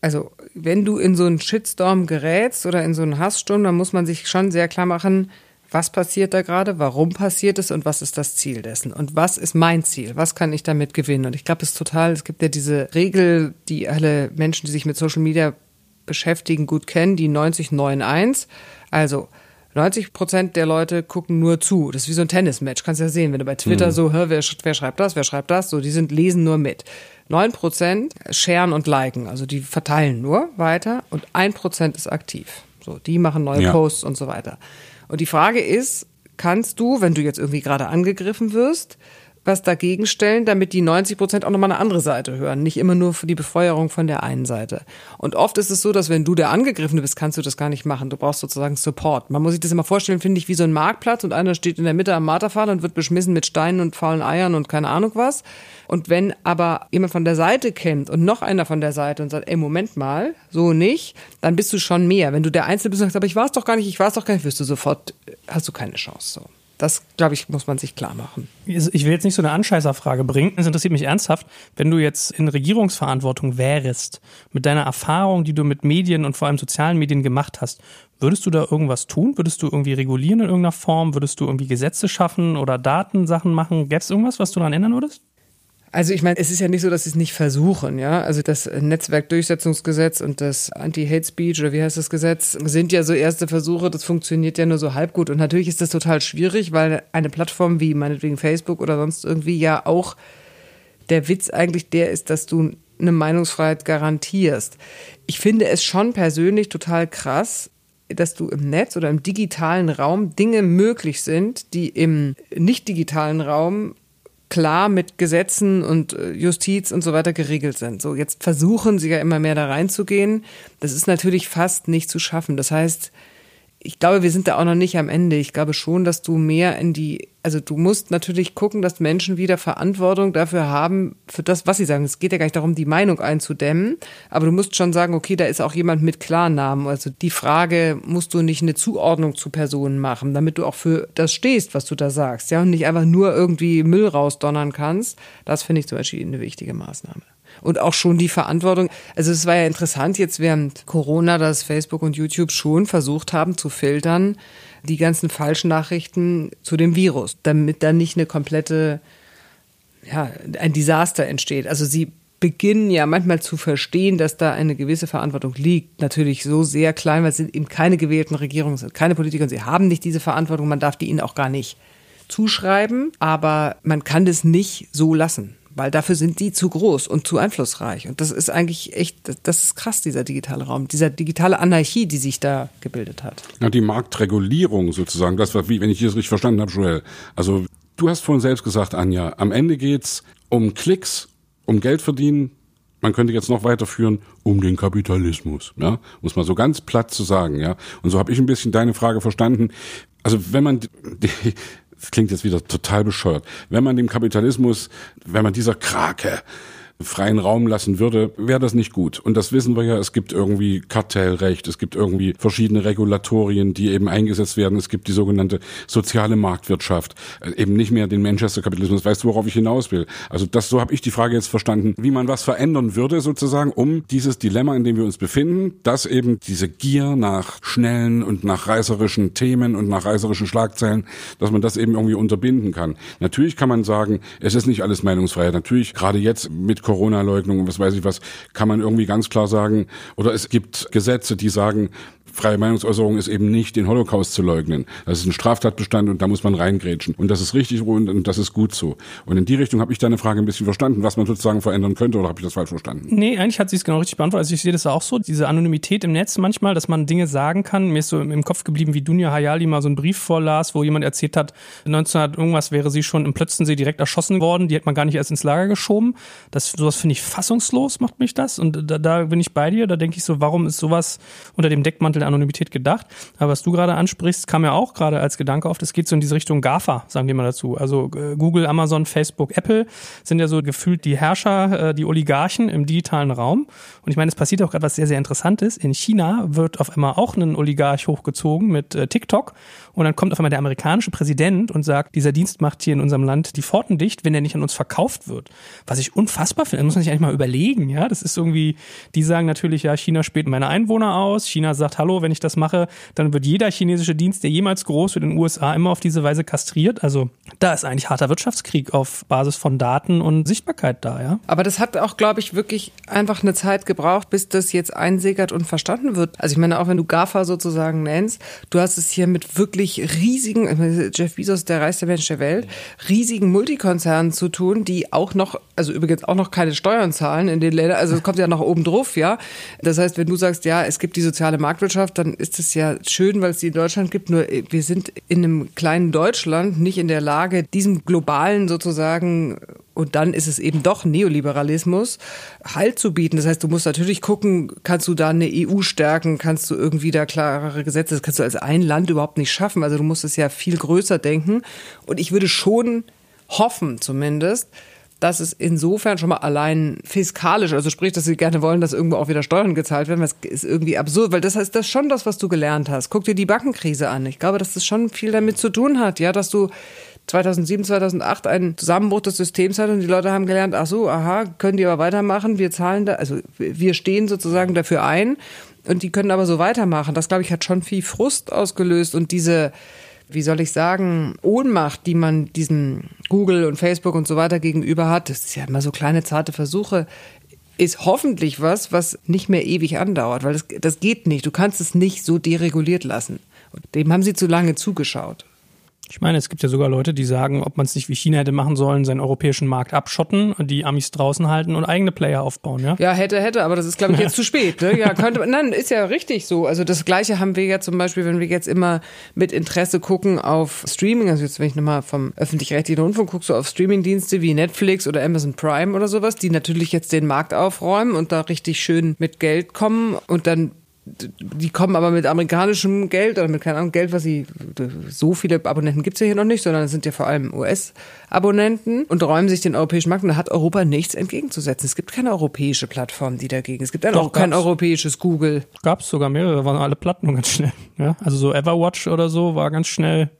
also wenn du in so einen Shitstorm gerätst oder in so einen Hasssturm, dann muss man sich schon sehr klar machen, was passiert da gerade, warum passiert es und was ist das Ziel dessen und was ist mein Ziel, was kann ich damit gewinnen. Und ich glaube, es ist total, es gibt ja diese Regel, die alle Menschen, die sich mit Social Media beschäftigen, gut kennen, die 9091. Also 90 Prozent der Leute gucken nur zu. Das ist wie so ein Tennismatch. Kannst ja sehen, wenn du bei Twitter mhm. so, hör, wer, wer schreibt das, wer schreibt das, so, die sind, lesen nur mit. 9 Prozent sharen und liken, also die verteilen nur weiter und 1 Prozent ist aktiv. So, die machen neue ja. Posts und so weiter. Und die Frage ist, kannst du, wenn du jetzt irgendwie gerade angegriffen wirst, was dagegen stellen, damit die 90 Prozent auch nochmal eine andere Seite hören, nicht immer nur für die Befeuerung von der einen Seite. Und oft ist es so, dass wenn du der Angegriffene bist, kannst du das gar nicht machen. Du brauchst sozusagen Support. Man muss sich das immer vorstellen, finde ich, wie so ein Marktplatz und einer steht in der Mitte am Marterpfahl und wird beschmissen mit Steinen und faulen Eiern und keine Ahnung was. Und wenn aber jemand von der Seite kennt und noch einer von der Seite und sagt, ey, Moment mal, so nicht, dann bist du schon mehr. Wenn du der Einzelne bist und sagst, aber ich war es doch gar nicht, ich war es doch gar nicht, wirst du sofort, hast du keine Chance. So. Das, glaube ich, muss man sich klar machen. Ich will jetzt nicht so eine Anscheißerfrage bringen. Es interessiert mich ernsthaft. Wenn du jetzt in Regierungsverantwortung wärst, mit deiner Erfahrung, die du mit Medien und vor allem sozialen Medien gemacht hast, würdest du da irgendwas tun? Würdest du irgendwie regulieren in irgendeiner Form? Würdest du irgendwie Gesetze schaffen oder Datensachen machen? Gäbe es irgendwas, was du daran ändern würdest? Also ich meine, es ist ja nicht so, dass sie es nicht versuchen, ja. Also das Netzwerkdurchsetzungsgesetz und das Anti-Hate Speech oder wie heißt das Gesetz sind ja so erste Versuche, das funktioniert ja nur so halb gut. Und natürlich ist das total schwierig, weil eine Plattform wie meinetwegen Facebook oder sonst irgendwie ja auch der Witz eigentlich der ist, dass du eine Meinungsfreiheit garantierst. Ich finde es schon persönlich total krass, dass du im Netz oder im digitalen Raum Dinge möglich sind, die im nicht digitalen Raum klar mit Gesetzen und äh, Justiz und so weiter geregelt sind. So, jetzt versuchen sie ja immer mehr da reinzugehen. Das ist natürlich fast nicht zu schaffen. Das heißt, ich glaube, wir sind da auch noch nicht am Ende. Ich glaube schon, dass du mehr in die, also du musst natürlich gucken, dass Menschen wieder Verantwortung dafür haben, für das, was sie sagen. Es geht ja gar nicht darum, die Meinung einzudämmen, aber du musst schon sagen, okay, da ist auch jemand mit Klarnamen. Also die Frage, musst du nicht eine Zuordnung zu Personen machen, damit du auch für das stehst, was du da sagst, ja, und nicht einfach nur irgendwie Müll rausdonnern kannst. Das finde ich zum Beispiel eine wichtige Maßnahme und auch schon die Verantwortung. Also es war ja interessant jetzt während Corona, dass Facebook und YouTube schon versucht haben zu filtern, die ganzen falschen Nachrichten zu dem Virus, damit dann nicht eine komplette, ja, ein Desaster entsteht. Also sie beginnen ja manchmal zu verstehen, dass da eine gewisse Verantwortung liegt. Natürlich so sehr klein, weil es sind eben keine gewählten Regierungen, sind keine Politiker und sie haben nicht diese Verantwortung, man darf die ihnen auch gar nicht zuschreiben, aber man kann das nicht so lassen weil dafür sind die zu groß und zu einflussreich. Und das ist eigentlich echt, das ist krass, dieser digitale Raum, dieser digitale Anarchie, die sich da gebildet hat. Ja, die Marktregulierung sozusagen, das war, wie, wenn ich das richtig verstanden habe, Joel. Also du hast vorhin selbst gesagt, Anja, am Ende geht's um Klicks, um Geld verdienen. Man könnte jetzt noch weiterführen um den Kapitalismus, ja, muss man so ganz platt zu sagen, ja. Und so habe ich ein bisschen deine Frage verstanden. Also wenn man die, das klingt jetzt wieder total bescheuert. Wenn man dem Kapitalismus, wenn man dieser Krake freien Raum lassen würde, wäre das nicht gut. Und das wissen wir ja, es gibt irgendwie Kartellrecht, es gibt irgendwie verschiedene Regulatorien, die eben eingesetzt werden. Es gibt die sogenannte soziale Marktwirtschaft, äh, eben nicht mehr den Manchester-Kapitalismus. Weißt du, worauf ich hinaus will? Also das, so habe ich die Frage jetzt verstanden, wie man was verändern würde sozusagen, um dieses Dilemma, in dem wir uns befinden, dass eben diese Gier nach schnellen und nach reißerischen Themen und nach reißerischen Schlagzeilen, dass man das eben irgendwie unterbinden kann. Natürlich kann man sagen, es ist nicht alles Meinungsfreiheit. Natürlich, gerade jetzt mit Corona-Leugnung und was weiß ich was, kann man irgendwie ganz klar sagen, oder es gibt Gesetze, die sagen, freie Meinungsäußerung ist eben nicht, den Holocaust zu leugnen. Das ist ein Straftatbestand und da muss man reingrätschen. Und das ist richtig und, und das ist gut so. Und in die Richtung habe ich deine Frage ein bisschen verstanden, was man sozusagen verändern könnte, oder habe ich das falsch verstanden? Nee, eigentlich hat sie es genau richtig beantwortet. Also ich sehe das auch so, diese Anonymität im Netz manchmal, dass man Dinge sagen kann. Mir ist so im Kopf geblieben, wie Dunja Hayali mal so einen Brief vorlas, wo jemand erzählt hat, 1900 irgendwas wäre sie schon im Plötzensee direkt erschossen worden, die hat man gar nicht erst ins Lager geschoben. Das, sowas finde ich fassungslos, macht mich das. Und da, da bin ich bei dir, da denke ich so, warum ist sowas unter dem Deckmantel Anonymität gedacht. Aber was du gerade ansprichst, kam ja auch gerade als Gedanke auf. Das geht so in diese Richtung GAFA, sagen wir mal dazu. Also äh, Google, Amazon, Facebook, Apple sind ja so gefühlt die Herrscher, äh, die Oligarchen im digitalen Raum. Und ich meine, es passiert auch gerade was sehr, sehr Interessantes. In China wird auf einmal auch ein Oligarch hochgezogen mit äh, TikTok. Und dann kommt auf einmal der amerikanische Präsident und sagt, dieser Dienst macht hier in unserem Land die Pforten dicht, wenn er nicht an uns verkauft wird. Was ich unfassbar finde, muss man sich eigentlich mal überlegen, ja. Das ist irgendwie, die sagen natürlich, ja, China spielt meine Einwohner aus. China sagt, hallo, wenn ich das mache, dann wird jeder chinesische Dienst, der jemals groß wird in den USA, immer auf diese Weise kastriert. Also da ist eigentlich harter Wirtschaftskrieg auf Basis von Daten und Sichtbarkeit da, ja. Aber das hat auch, glaube ich, wirklich einfach eine Zeit gebraucht, bis das jetzt einsickert und verstanden wird. Also ich meine, auch wenn du GAFA sozusagen nennst, du hast es hier mit wirklich riesigen, Jeff Bezos, der reichste Mensch der Welt, riesigen Multikonzernen zu tun, die auch noch, also übrigens auch noch keine Steuern zahlen in den Ländern, also es kommt ja noch oben drauf, ja. Das heißt, wenn du sagst, ja, es gibt die soziale Marktwirtschaft, dann ist es ja schön, weil es die in Deutschland gibt, nur wir sind in einem kleinen Deutschland nicht in der Lage, diesem globalen sozusagen und dann ist es eben doch Neoliberalismus, Halt zu bieten. Das heißt, du musst natürlich gucken, kannst du da eine EU stärken, kannst du irgendwie da klarere Gesetze, das kannst du als ein Land überhaupt nicht schaffen. Also du musst es ja viel größer denken. Und ich würde schon hoffen zumindest, dass es insofern schon mal allein fiskalisch, also sprich, dass sie gerne wollen, dass irgendwo auch wieder Steuern gezahlt werden, was ist irgendwie absurd, weil das heißt, das ist schon das, was du gelernt hast. Guck dir die Bankenkrise an. Ich glaube, dass das schon viel damit zu tun hat, ja, dass du 2007, 2008 einen Zusammenbruch des Systems hat und die Leute haben gelernt, ach so, aha, können die aber weitermachen, wir zahlen da, also wir stehen sozusagen dafür ein und die können aber so weitermachen. Das, glaube ich, hat schon viel Frust ausgelöst und diese, wie soll ich sagen, Ohnmacht, die man diesen Google und Facebook und so weiter gegenüber hat, das ist ja immer so kleine zarte Versuche, ist hoffentlich was, was nicht mehr ewig andauert, weil das, das geht nicht. Du kannst es nicht so dereguliert lassen. Und dem haben sie zu lange zugeschaut. Ich meine, es gibt ja sogar Leute, die sagen, ob man es nicht wie China hätte machen sollen, seinen europäischen Markt abschotten, die Amis draußen halten und eigene Player aufbauen, ja? Ja, hätte, hätte, aber das ist, glaube ich, jetzt zu spät. Ne? Ja, könnte, nein, ist ja richtig so. Also das Gleiche haben wir ja zum Beispiel, wenn wir jetzt immer mit Interesse gucken auf Streaming, also jetzt, wenn ich nochmal vom öffentlich-rechtlichen Rundfunk gucke, so auf Streamingdienste wie Netflix oder Amazon Prime oder sowas, die natürlich jetzt den Markt aufräumen und da richtig schön mit Geld kommen und dann die kommen aber mit amerikanischem Geld oder mit keinem Ahnung, Geld, was sie, so viele Abonnenten gibt's ja hier noch nicht, sondern es sind ja vor allem US-Abonnenten und räumen sich den europäischen Markt und da hat Europa nichts entgegenzusetzen. Es gibt keine europäische Plattform, die dagegen. Es gibt dann auch kein europäisches Google. Gab's sogar mehrere, waren alle Platten ganz schnell. Ja? Also so Everwatch oder so war ganz schnell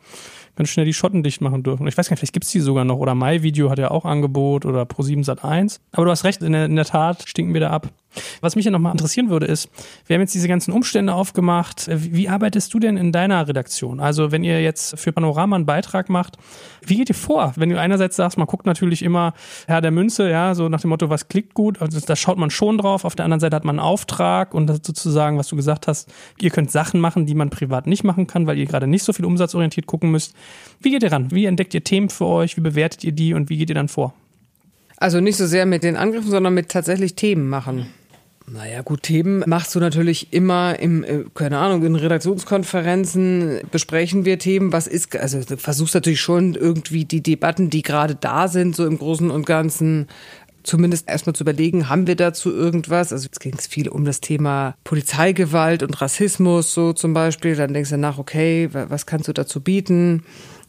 ganz schnell die Schotten dicht machen dürfen. Ich weiß gar nicht, vielleicht gibt's die sogar noch. Oder MyVideo hat ja auch Angebot oder Pro7 Sat 1. Aber du hast recht, in der, in der Tat stinken wir da ab. Was mich ja nochmal interessieren würde, ist, wir haben jetzt diese ganzen Umstände aufgemacht. Wie arbeitest du denn in deiner Redaktion? Also, wenn ihr jetzt für Panorama einen Beitrag macht, wie geht ihr vor? Wenn du einerseits sagst, man guckt natürlich immer Herr der Münze, ja, so nach dem Motto, was klickt gut, also da schaut man schon drauf. Auf der anderen Seite hat man einen Auftrag und das sozusagen, was du gesagt hast, ihr könnt Sachen machen, die man privat nicht machen kann, weil ihr gerade nicht so viel umsatzorientiert gucken müsst. Wie geht ihr ran? Wie entdeckt ihr Themen für euch? Wie bewertet ihr die und wie geht ihr dann vor? Also nicht so sehr mit den Angriffen, sondern mit tatsächlich Themen machen. Naja, gut, Themen machst du natürlich immer im, äh, keine Ahnung, in Redaktionskonferenzen besprechen wir Themen. Was ist, also du versuchst natürlich schon irgendwie die Debatten, die gerade da sind, so im Großen und Ganzen zumindest erstmal zu überlegen, haben wir dazu irgendwas? Also jetzt ging es viel um das Thema Polizeigewalt und Rassismus so zum Beispiel. Dann denkst du nach, okay, was kannst du dazu bieten?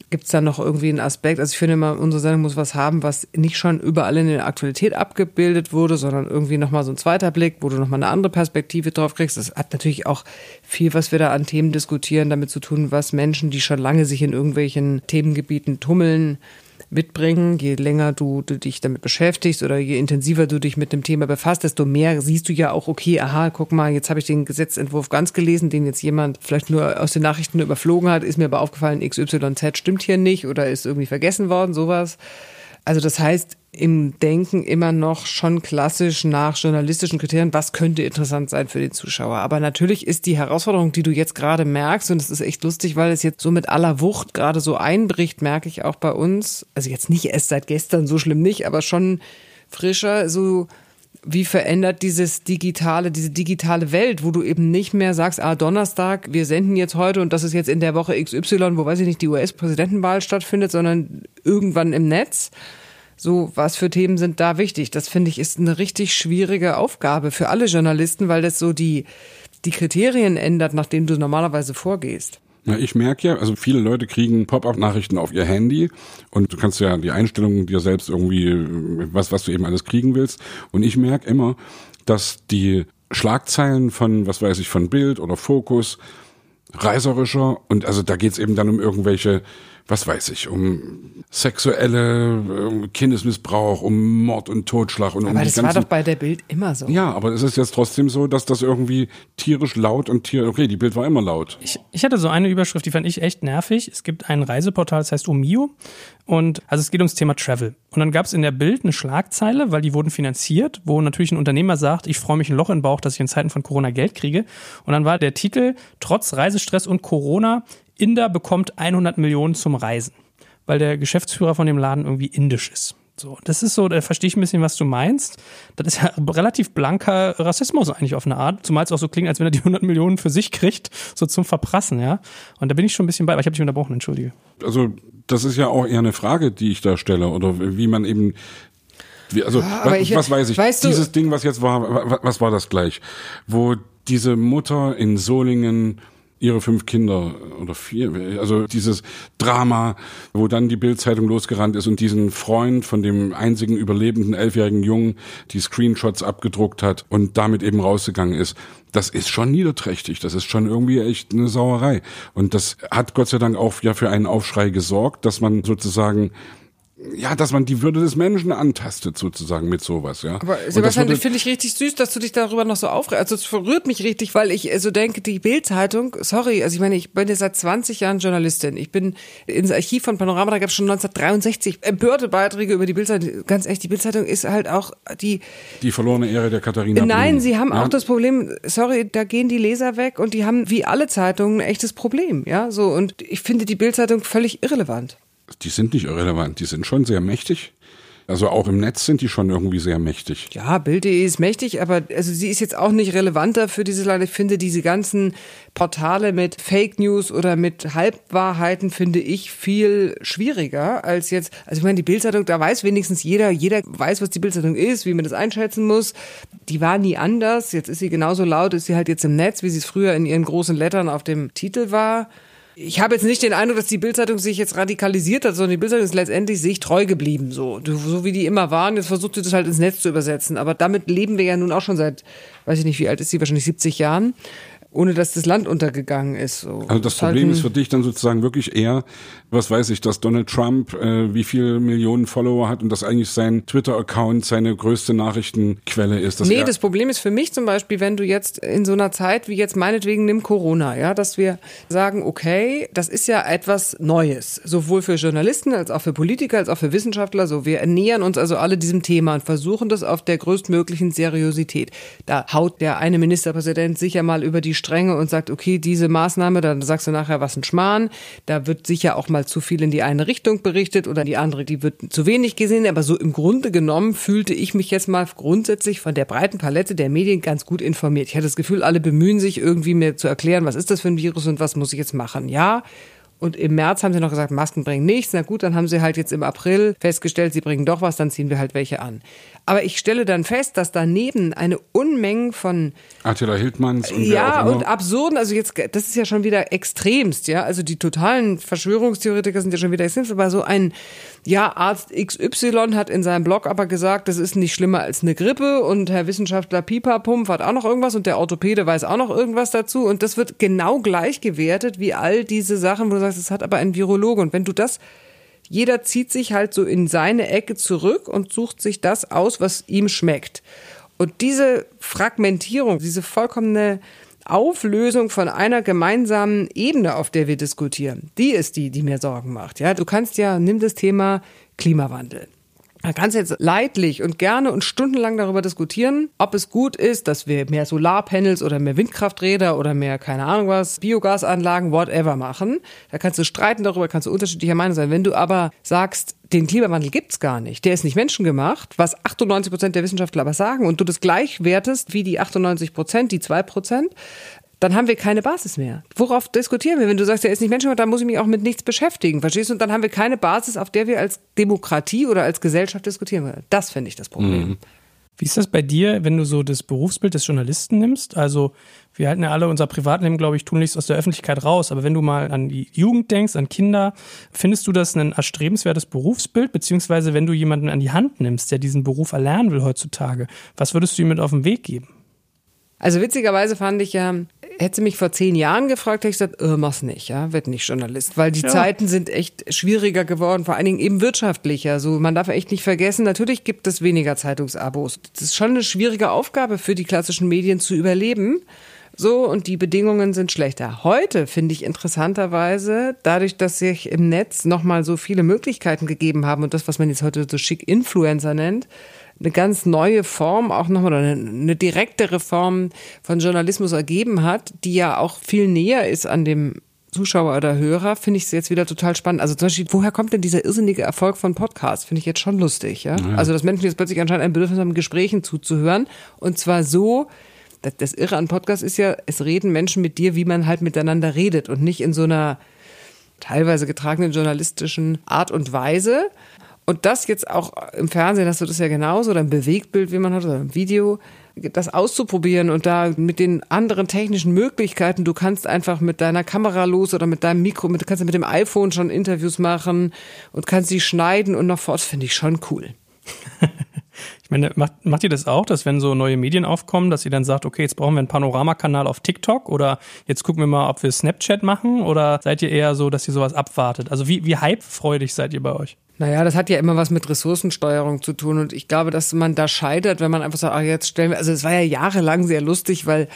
Gibt es da noch irgendwie einen Aspekt? Also ich finde immer, unsere Sendung muss was haben, was nicht schon überall in der Aktualität abgebildet wurde, sondern irgendwie nochmal so ein zweiter Blick, wo du nochmal eine andere Perspektive drauf kriegst. Das hat natürlich auch viel, was wir da an Themen diskutieren, damit zu tun, was Menschen, die schon lange sich in irgendwelchen Themengebieten tummeln, mitbringen. Je länger du, du dich damit beschäftigst oder je intensiver du dich mit dem Thema befasst, desto mehr siehst du ja auch, okay, aha, guck mal, jetzt habe ich den Gesetzentwurf ganz gelesen, den jetzt jemand vielleicht nur aus den Nachrichten überflogen hat, ist mir aber aufgefallen, XYZ stimmt hier nicht oder ist irgendwie vergessen worden, sowas. Also das heißt, im Denken immer noch schon klassisch nach journalistischen Kriterien, was könnte interessant sein für den Zuschauer. Aber natürlich ist die Herausforderung, die du jetzt gerade merkst, und es ist echt lustig, weil es jetzt so mit aller Wucht gerade so einbricht, merke ich auch bei uns, also jetzt nicht erst seit gestern, so schlimm nicht, aber schon frischer, so wie verändert dieses digitale, diese digitale Welt, wo du eben nicht mehr sagst, ah, Donnerstag, wir senden jetzt heute und das ist jetzt in der Woche XY, wo weiß ich nicht, die US-Präsidentenwahl stattfindet, sondern irgendwann im Netz. So, was für Themen sind da wichtig? Das finde ich ist eine richtig schwierige Aufgabe für alle Journalisten, weil das so die, die Kriterien ändert, nach denen du normalerweise vorgehst. Ja, ich merke ja, also viele Leute kriegen Pop-up-Nachrichten auf ihr Handy und du kannst ja die Einstellungen dir selbst irgendwie, was, was du eben alles kriegen willst. Und ich merke immer, dass die Schlagzeilen von, was weiß ich, von Bild oder Fokus reiserischer und also da geht's eben dann um irgendwelche was weiß ich, um sexuelle um Kindesmissbrauch, um Mord und Totschlag und aber um das die ganzen, war doch bei der Bild immer so. Ja, aber es ist jetzt trotzdem so, dass das irgendwie tierisch laut und tierisch, okay, die Bild war immer laut. Ich, ich hatte so eine Überschrift, die fand ich echt nervig. Es gibt ein Reiseportal, das heißt Omio und also es geht ums Thema Travel. Und dann gab es in der Bild eine Schlagzeile, weil die wurden finanziert, wo natürlich ein Unternehmer sagt, ich freue mich ein Loch in den Bauch, dass ich in Zeiten von Corona Geld kriege. Und dann war der Titel, trotz Reisestress und Corona, Inder bekommt 100 Millionen zum Reisen, weil der Geschäftsführer von dem Laden irgendwie indisch ist. So, das ist so, da verstehe ich ein bisschen, was du meinst. Das ist ja relativ blanker Rassismus eigentlich auf eine Art, zumal es auch so klingt, als wenn er die 100 Millionen für sich kriegt, so zum Verprassen, ja. Und da bin ich schon ein bisschen bei, aber ich habe dich unterbrochen, entschuldige. Also, das ist ja auch eher eine Frage, die ich da stelle, oder wie man eben wie, also, was, ich- was weiß ich? weißt du- Dieses Ding, was jetzt war, wa- was war das gleich? Wo diese Mutter in Solingen ihre fünf Kinder oder vier, also dieses Drama, wo dann die Bildzeitung losgerannt ist und diesen Freund von dem einzigen überlebenden elfjährigen Jungen die Screenshots abgedruckt hat und damit eben rausgegangen ist. Das ist schon niederträchtig. Das ist schon irgendwie echt eine Sauerei. Und das hat Gott sei Dank auch ja für einen Aufschrei gesorgt, dass man sozusagen ja, dass man die Würde des Menschen antastet, sozusagen mit sowas, ja. Aber Sebastian, finde ich richtig süß, dass du dich darüber noch so aufregst. Also es verrührt mich richtig, weil ich so denke, die Bild-Zeitung, sorry, also ich meine, ich bin ja seit 20 Jahren Journalistin. Ich bin ins Archiv von Panorama, da gab es schon 1963 empörte Beiträge über die Bild-Zeitung. Ganz ehrlich, die Bild-Zeitung ist halt auch die, die verlorene Ehre der Katharina Nein, Blum. sie haben ja? auch das Problem, sorry, da gehen die Leser weg und die haben wie alle Zeitungen ein echtes Problem, ja, so und ich finde die Bildzeitung völlig irrelevant. Die sind nicht irrelevant, die sind schon sehr mächtig. Also auch im Netz sind die schon irgendwie sehr mächtig. Ja, Bild.de ist mächtig, aber also sie ist jetzt auch nicht relevanter für dieses Land. Ich finde diese ganzen Portale mit Fake News oder mit Halbwahrheiten finde ich viel schwieriger als jetzt. Also ich meine, die Bildzeitung, da weiß wenigstens jeder, jeder weiß, was die Bildzeitung ist, wie man das einschätzen muss. Die war nie anders. Jetzt ist sie genauso laut, ist sie halt jetzt im Netz, wie sie es früher in ihren großen Lettern auf dem Titel war. Ich habe jetzt nicht den Eindruck, dass die Bildzeitung sich jetzt radikalisiert hat, sondern die Bildzeitung ist letztendlich sich treu geblieben, so. So wie die immer waren. Jetzt versucht sie das halt ins Netz zu übersetzen. Aber damit leben wir ja nun auch schon seit, weiß ich nicht, wie alt ist sie, wahrscheinlich 70 Jahren. Ohne dass das Land untergegangen ist. So. Also das Problem ist für dich dann sozusagen wirklich eher, was weiß ich, dass Donald Trump äh, wie viele Millionen Follower hat und dass eigentlich sein Twitter-Account seine größte Nachrichtenquelle ist. nee, das Problem ist für mich zum Beispiel, wenn du jetzt in so einer Zeit wie jetzt meinetwegen nimm Corona, ja, dass wir sagen, okay, das ist ja etwas Neues, sowohl für Journalisten als auch für Politiker als auch für Wissenschaftler. So, wir ernähren uns also alle diesem Thema und versuchen das auf der größtmöglichen Seriosität. Da haut der eine Ministerpräsident sicher mal über die Stränge und sagt, okay, diese Maßnahme, dann sagst du nachher, was ein Schmarrn. Da wird sicher auch mal zu viel in die eine Richtung berichtet oder die andere, die wird zu wenig gesehen. Aber so im Grunde genommen fühlte ich mich jetzt mal grundsätzlich von der breiten Palette der Medien ganz gut informiert. Ich hatte das Gefühl, alle bemühen sich irgendwie mir zu erklären, was ist das für ein Virus und was muss ich jetzt machen. Ja, und im März haben sie noch gesagt, Masken bringen nichts. Na gut, dann haben sie halt jetzt im April festgestellt, sie bringen doch was, dann ziehen wir halt welche an. Aber ich stelle dann fest, dass daneben eine Unmenge von Attila Hildmanns und ja und absurden, also jetzt das ist ja schon wieder extremst, ja, also die totalen Verschwörungstheoretiker sind ja schon wieder extremst, aber so ein ja Arzt XY hat in seinem Blog aber gesagt, das ist nicht schlimmer als eine Grippe und Herr Wissenschaftler Pipapump hat auch noch irgendwas und der Orthopäde weiß auch noch irgendwas dazu und das wird genau gleich gewertet wie all diese Sachen, wo du sagst, es hat aber ein Virologe und wenn du das jeder zieht sich halt so in seine Ecke zurück und sucht sich das aus, was ihm schmeckt. Und diese Fragmentierung, diese vollkommene Auflösung von einer gemeinsamen Ebene, auf der wir diskutieren, die ist die, die mir Sorgen macht. Ja, du kannst ja, nimm das Thema Klimawandel. Man kann jetzt leidlich und gerne und stundenlang darüber diskutieren, ob es gut ist, dass wir mehr Solarpanels oder mehr Windkrafträder oder mehr, keine Ahnung was, Biogasanlagen, whatever machen. Da kannst du streiten darüber, kannst du unterschiedlicher Meinung sein. Wenn du aber sagst, den Klimawandel gibt's gar nicht, der ist nicht menschengemacht, was 98 Prozent der Wissenschaftler aber sagen, und du das gleich wertest wie die 98 Prozent, die zwei Prozent, dann haben wir keine Basis mehr. Worauf diskutieren wir? Wenn du sagst, er ist nicht menschenrecht, dann muss ich mich auch mit nichts beschäftigen. Verstehst du? Und dann haben wir keine Basis, auf der wir als Demokratie oder als Gesellschaft diskutieren können. Das finde ich das Problem. Mhm. Wie ist das bei dir, wenn du so das Berufsbild des Journalisten nimmst? Also wir halten ja alle unser Privatleben, glaube ich, tunlichst aus der Öffentlichkeit raus. Aber wenn du mal an die Jugend denkst, an Kinder, findest du das ein erstrebenswertes Berufsbild? Beziehungsweise wenn du jemanden an die Hand nimmst, der diesen Beruf erlernen will heutzutage, was würdest du ihm mit auf den Weg geben? Also witzigerweise fand ich ja, hätte sie mich vor zehn Jahren gefragt, hätte ich gesagt, äh, mach's nicht, ja, wird nicht Journalist, weil die ja. Zeiten sind echt schwieriger geworden, vor allen Dingen eben wirtschaftlicher. So, man darf echt nicht vergessen, natürlich gibt es weniger Zeitungsabos. Das ist schon eine schwierige Aufgabe für die klassischen Medien zu überleben. So, und die Bedingungen sind schlechter. Heute finde ich interessanterweise, dadurch, dass sich im Netz nochmal so viele Möglichkeiten gegeben haben und das, was man jetzt heute so schick Influencer nennt, eine ganz neue Form, auch nochmal eine, eine direktere Form von Journalismus ergeben hat, die ja auch viel näher ist an dem Zuschauer oder Hörer, finde ich es jetzt wieder total spannend. Also zum Beispiel, woher kommt denn dieser irrsinnige Erfolg von Podcasts? Finde ich jetzt schon lustig, ja? ja? Also, dass Menschen jetzt plötzlich anscheinend ein Bedürfnis haben, Gesprächen zuzuhören. Und zwar so, das, das Irre an Podcasts ist ja, es reden Menschen mit dir, wie man halt miteinander redet und nicht in so einer teilweise getragenen journalistischen Art und Weise. Und das jetzt auch im Fernsehen hast du das ja genauso, oder ein Bewegtbild, wie man hat, oder ein Video, das auszuprobieren und da mit den anderen technischen Möglichkeiten, du kannst einfach mit deiner Kamera los oder mit deinem Mikro, mit, du kannst mit dem iPhone schon Interviews machen und kannst sie schneiden und noch fort, finde ich schon cool. Ich meine, macht, macht ihr das auch, dass wenn so neue Medien aufkommen, dass ihr dann sagt, okay, jetzt brauchen wir einen Panoramakanal auf TikTok oder jetzt gucken wir mal, ob wir Snapchat machen oder seid ihr eher so, dass ihr sowas abwartet? Also wie, wie hypefreudig seid ihr bei euch? Naja, das hat ja immer was mit Ressourcensteuerung zu tun und ich glaube, dass man da scheitert, wenn man einfach sagt, ach, jetzt stellen wir, also es war ja jahrelang sehr lustig, weil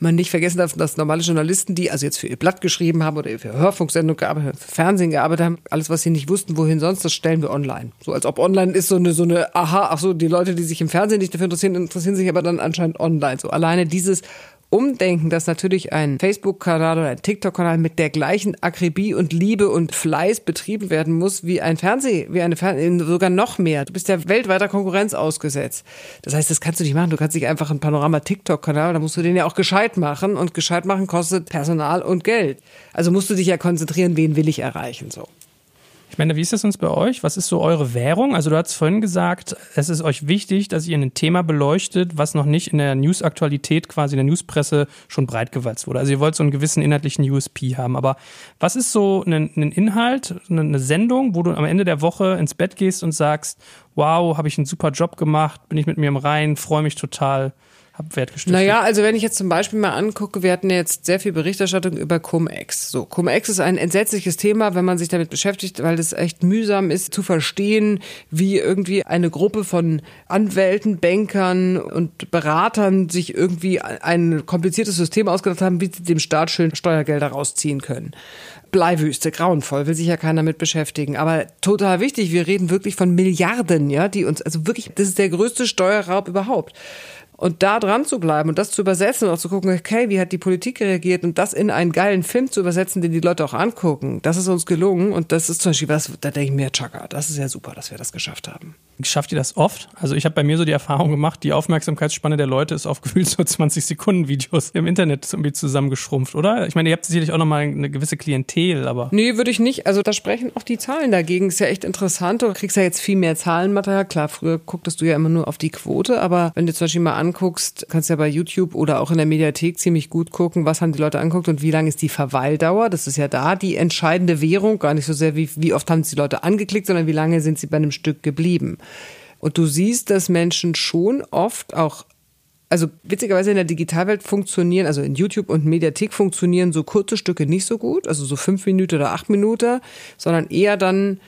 man nicht vergessen darf, dass normale Journalisten, die also jetzt für ihr Blatt geschrieben haben oder für Hörfunksendung gearbeitet, für Fernsehen gearbeitet haben, alles, was sie nicht wussten, wohin sonst, das stellen wir online. So als ob online ist so eine, so eine, aha, ach so, die Leute, die sich im Fernsehen nicht dafür interessieren, interessieren sich aber dann anscheinend online. So alleine dieses umdenken, dass natürlich ein Facebook-Kanal oder ein TikTok-Kanal mit der gleichen Akribie und Liebe und Fleiß betrieben werden muss wie ein Fernseh, wie eine Fernseh, sogar noch mehr. Du bist ja weltweiter Konkurrenz ausgesetzt. Das heißt, das kannst du nicht machen. Du kannst nicht einfach ein Panorama-TikTok-Kanal, da musst du den ja auch gescheit machen und gescheit machen kostet Personal und Geld. Also musst du dich ja konzentrieren, wen will ich erreichen, so. Ich meine, wie ist das uns bei euch? Was ist so eure Währung? Also du hast vorhin gesagt, es ist euch wichtig, dass ihr ein Thema beleuchtet, was noch nicht in der News-Aktualität quasi in der Newspresse schon breitgewalzt wurde. Also ihr wollt so einen gewissen inhaltlichen USP haben. Aber was ist so ein, ein Inhalt, eine Sendung, wo du am Ende der Woche ins Bett gehst und sagst, wow, habe ich einen super Job gemacht, bin ich mit mir im Reinen, freue mich total. Habe. Naja, also wenn ich jetzt zum Beispiel mal angucke, wir hatten jetzt sehr viel Berichterstattung über Cum-Ex. So, Cum-Ex ist ein entsetzliches Thema, wenn man sich damit beschäftigt, weil es echt mühsam ist zu verstehen, wie irgendwie eine Gruppe von Anwälten, Bankern und Beratern sich irgendwie ein kompliziertes System ausgedacht haben, wie sie dem Staat schön Steuergelder rausziehen können. Bleiwüste, grauenvoll, will sich ja keiner damit beschäftigen. Aber total wichtig, wir reden wirklich von Milliarden, ja, die uns, also wirklich, das ist der größte Steuerraub überhaupt. Und da dran zu bleiben und das zu übersetzen und auch zu gucken, okay, wie hat die Politik reagiert und das in einen geilen Film zu übersetzen, den die Leute auch angucken, das ist uns gelungen und das ist zum Beispiel was, da denke ich mir, Chaka, das ist ja super, dass wir das geschafft haben. Schafft ihr das oft? Also ich habe bei mir so die Erfahrung gemacht, die Aufmerksamkeitsspanne der Leute ist auf gefühlt so 20 Sekunden Videos im Internet irgendwie zusammengeschrumpft, oder? Ich meine, ihr habt sicherlich auch nochmal eine gewisse Klientel, aber... Nee, würde ich nicht. Also da sprechen auch die Zahlen dagegen. Ist ja echt interessant. Du kriegst ja jetzt viel mehr Zahlenmaterial. Klar, früher gucktest du ja immer nur auf die Quote, aber wenn du zum Beispiel mal anguckst, kannst du ja bei YouTube oder auch in der Mediathek ziemlich gut gucken, was haben die Leute anguckt und wie lang ist die Verweildauer. Das ist ja da die entscheidende Währung. Gar nicht so sehr, wie, wie oft haben die Leute angeklickt, sondern wie lange sind sie bei einem Stück geblieben. Und du siehst, dass Menschen schon oft auch also witzigerweise in der Digitalwelt funktionieren, also in YouTube und Mediathek funktionieren so kurze Stücke nicht so gut, also so fünf Minuten oder acht Minuten, sondern eher dann,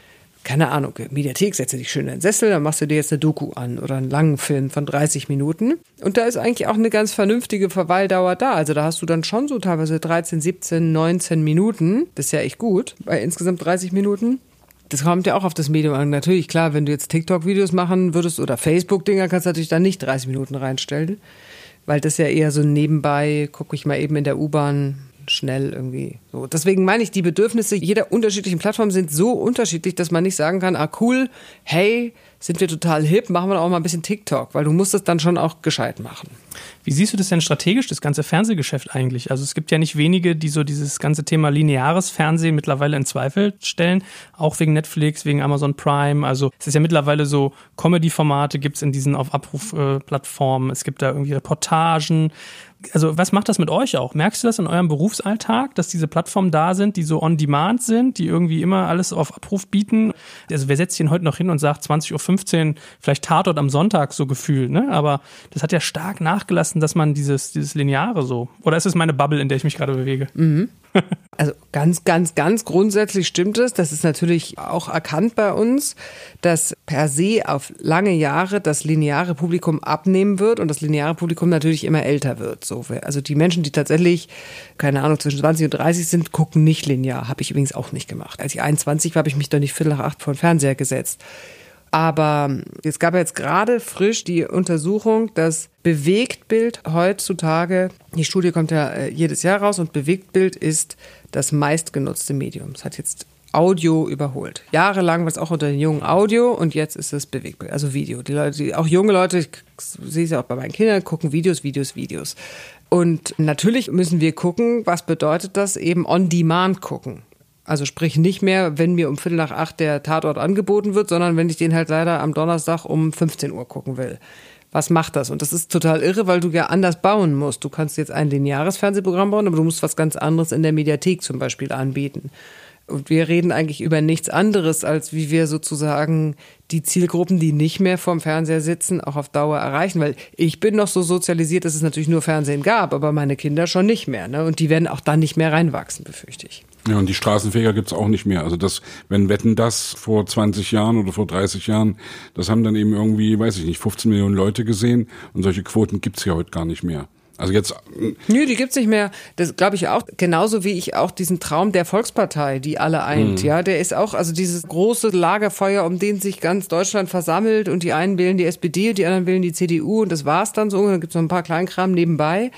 keine Ahnung, Mediathek, setze dich schön in den Sessel, dann machst du dir jetzt eine Doku an oder einen langen Film von 30 Minuten. Und da ist eigentlich auch eine ganz vernünftige Verweildauer da. Also da hast du dann schon so teilweise 13, 17, 19 Minuten. Das ist ja echt gut bei insgesamt 30 Minuten. Das kommt ja auch auf das Medium an. Natürlich, klar, wenn du jetzt TikTok-Videos machen würdest oder Facebook-Dinger, kannst du natürlich dann nicht 30 Minuten reinstellen. Weil das ja eher so nebenbei, gucke ich mal eben in der U-Bahn schnell irgendwie so. Deswegen meine ich, die Bedürfnisse jeder unterschiedlichen Plattform sind so unterschiedlich, dass man nicht sagen kann, ah cool, hey, sind wir total hip, machen wir auch mal ein bisschen TikTok, weil du musst es dann schon auch gescheit machen. Wie siehst du das denn strategisch, das ganze Fernsehgeschäft eigentlich? Also es gibt ja nicht wenige, die so dieses ganze Thema lineares Fernsehen mittlerweile in Zweifel stellen, auch wegen Netflix, wegen Amazon Prime. Also es ist ja mittlerweile so, Comedy-Formate gibt es in diesen auf Abruf-Plattformen, es gibt da irgendwie Reportagen. Also was macht das mit euch auch? Merkst du das in eurem Berufsalltag, dass diese Plattformen da sind, die so on demand sind, die irgendwie immer alles auf Abruf bieten? Also wer setzt sich denn heute noch hin und sagt 20.15 Uhr, vielleicht Tatort am Sonntag so gefühlt, ne? Aber das hat ja stark nachgelassen, dass man dieses, dieses Lineare so. Oder ist es meine Bubble, in der ich mich gerade bewege? Mhm. Also ganz, ganz, ganz grundsätzlich stimmt es. Das ist natürlich auch erkannt bei uns, dass per se auf lange Jahre das lineare Publikum abnehmen wird und das lineare Publikum natürlich immer älter wird. So, also die Menschen, die tatsächlich, keine Ahnung, zwischen 20 und 30 sind, gucken nicht linear. Habe ich übrigens auch nicht gemacht. Als ich 21 war, habe ich mich doch nicht viertel nach acht vor den Fernseher gesetzt. Aber es gab jetzt gerade frisch die Untersuchung, dass Bewegtbild heutzutage, die Studie kommt ja äh, jedes Jahr raus und Bewegtbild ist das meistgenutzte Medium. Es hat jetzt Audio überholt. Jahrelang war es auch unter den Jungen Audio und jetzt ist es Bewegtbild, also Video. Die Leute, die, auch junge Leute, ich sehe es ja auch bei meinen Kindern, gucken Videos, Videos, Videos. Und natürlich müssen wir gucken, was bedeutet das eben on demand gucken. Also sprich nicht mehr, wenn mir um Viertel nach acht der Tatort angeboten wird, sondern wenn ich den halt leider am Donnerstag um 15 Uhr gucken will. Was macht das? Und das ist total irre, weil du ja anders bauen musst. Du kannst jetzt ein lineares Fernsehprogramm bauen, aber du musst was ganz anderes in der Mediathek zum Beispiel anbieten. Und wir reden eigentlich über nichts anderes, als wie wir sozusagen die Zielgruppen, die nicht mehr vorm Fernseher sitzen, auch auf Dauer erreichen. Weil ich bin noch so sozialisiert, dass es natürlich nur Fernsehen gab, aber meine Kinder schon nicht mehr. Ne? Und die werden auch dann nicht mehr reinwachsen, befürchte ich. Ja, und die Straßenfeger gibt's auch nicht mehr. Also das, wenn Wetten das vor 20 Jahren oder vor 30 Jahren, das haben dann eben irgendwie, weiß ich nicht, 15 Millionen Leute gesehen und solche Quoten gibt's ja heute gar nicht mehr. Also jetzt. Nö, die gibt's nicht mehr. Das glaube ich auch. Genauso wie ich auch diesen Traum der Volkspartei, die alle eint. Mhm. Ja, der ist auch, also dieses große Lagerfeuer, um den sich ganz Deutschland versammelt und die einen wählen die SPD und die anderen wählen die CDU und das war's dann so. Und dann gibt's noch ein paar Kleinkram nebenbei.